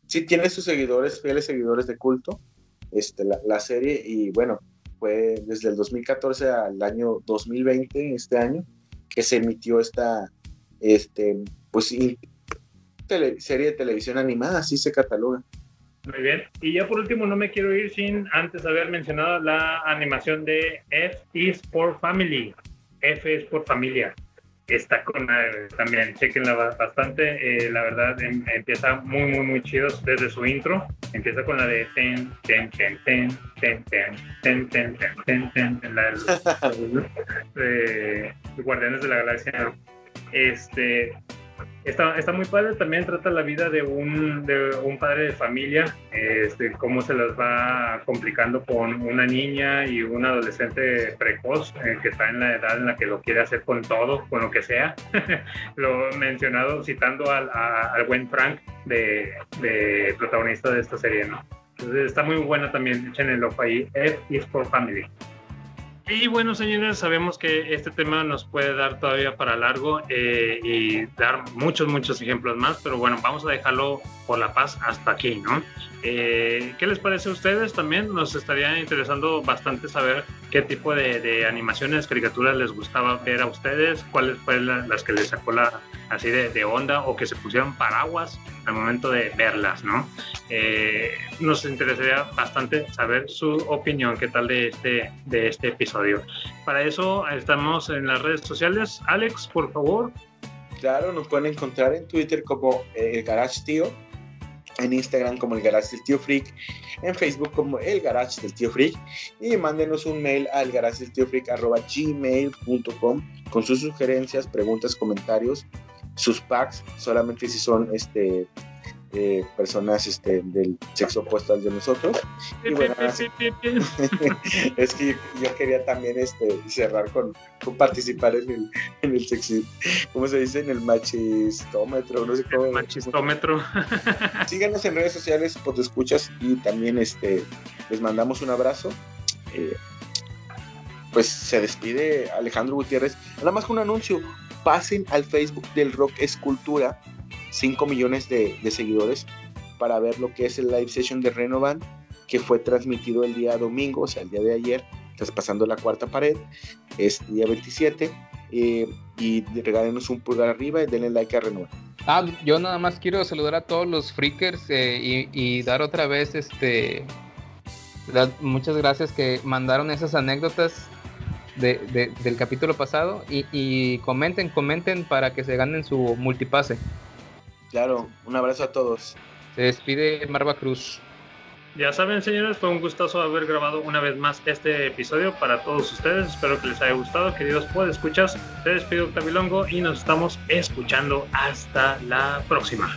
sí tiene sus seguidores, fieles seguidores de culto, este, la, la serie, y bueno, fue desde el 2014 al año 2020, este año, que se emitió esta, este, pues, tele- serie de televisión animada, así se cataloga. Muy bien. Y ya por último, no me quiero ir sin antes haber mencionado la animación de F is for Family. F es por familia. Está con eh, también, chequenla ba- bastante. eh, la verdad, em- empieza muy, muy, muy chido desde su intro. Empieza con la de ten, ten, ten, ten, ten, ten, ten, ten, ten, ten, ten, ten, la de Guardianes de la Galaxia. Este, Está, está muy padre, también trata la vida de un, de un padre de familia, este, cómo se las va complicando con una niña y un adolescente precoz eh, que está en la edad en la que lo quiere hacer con todo, con lo que sea. lo mencionado citando al, a- al buen Frank de, de protagonista de esta serie, ¿no? Entonces está muy buena también, echen el ojo ahí, F is for Family. Y bueno, señores, sabemos que este tema nos puede dar todavía para largo eh, y dar muchos, muchos ejemplos más, pero bueno, vamos a dejarlo por la paz hasta aquí, ¿no? Eh, ¿Qué les parece a ustedes? También nos estaría interesando bastante saber qué tipo de, de animaciones, caricaturas les gustaba ver a ustedes, cuáles fueron la- las que les sacó la así de, de onda o que se pusieron paraguas al momento de verlas, ¿no? Eh, nos interesaría bastante saber su opinión, qué tal de este, de este episodio. Para eso estamos en las redes sociales. Alex, por favor. Claro, nos pueden encontrar en Twitter como eh, el Garage Tío, en Instagram como el Garage del Tío Freak, en Facebook como el Garage del Tío Freak y mándenos un mail al garage del tío freak arroba gmail.com con sus sugerencias, preguntas, comentarios, sus packs, solamente si son este eh, personas este, del sexo opuesto al de nosotros. Y bueno, es que yo quería también este, cerrar con, con participar en el, en el sexy, ¿cómo se dice? En el machistómetro, no sé cómo. machistómetro. Síganos en redes sociales, pues escuchas y también este, les mandamos un abrazo. Eh, pues se despide Alejandro Gutiérrez. Nada más con un anuncio. Pasen al Facebook del Rock Escultura, 5 millones de, seguidores, para ver lo que es el live session de Renovan, que fue transmitido el día domingo, o sea, el día de ayer, traspasando la cuarta pared, es día 27. eh, y regálenos un pulgar arriba y denle like a Renovan. Ah, yo nada más quiero saludar a todos los freakers eh, y, dar otra vez este muchas gracias que mandaron esas anécdotas de- de- del capítulo pasado y, y comenten, comenten para que se ganen su multipase. Claro, un abrazo a todos. Se despide Marva Cruz. Ya saben, señores, fue un gustazo haber grabado una vez más este episodio para todos ustedes. Espero que les haya gustado, queridos escuchas. Se despide Octavilongo y nos estamos escuchando hasta la próxima.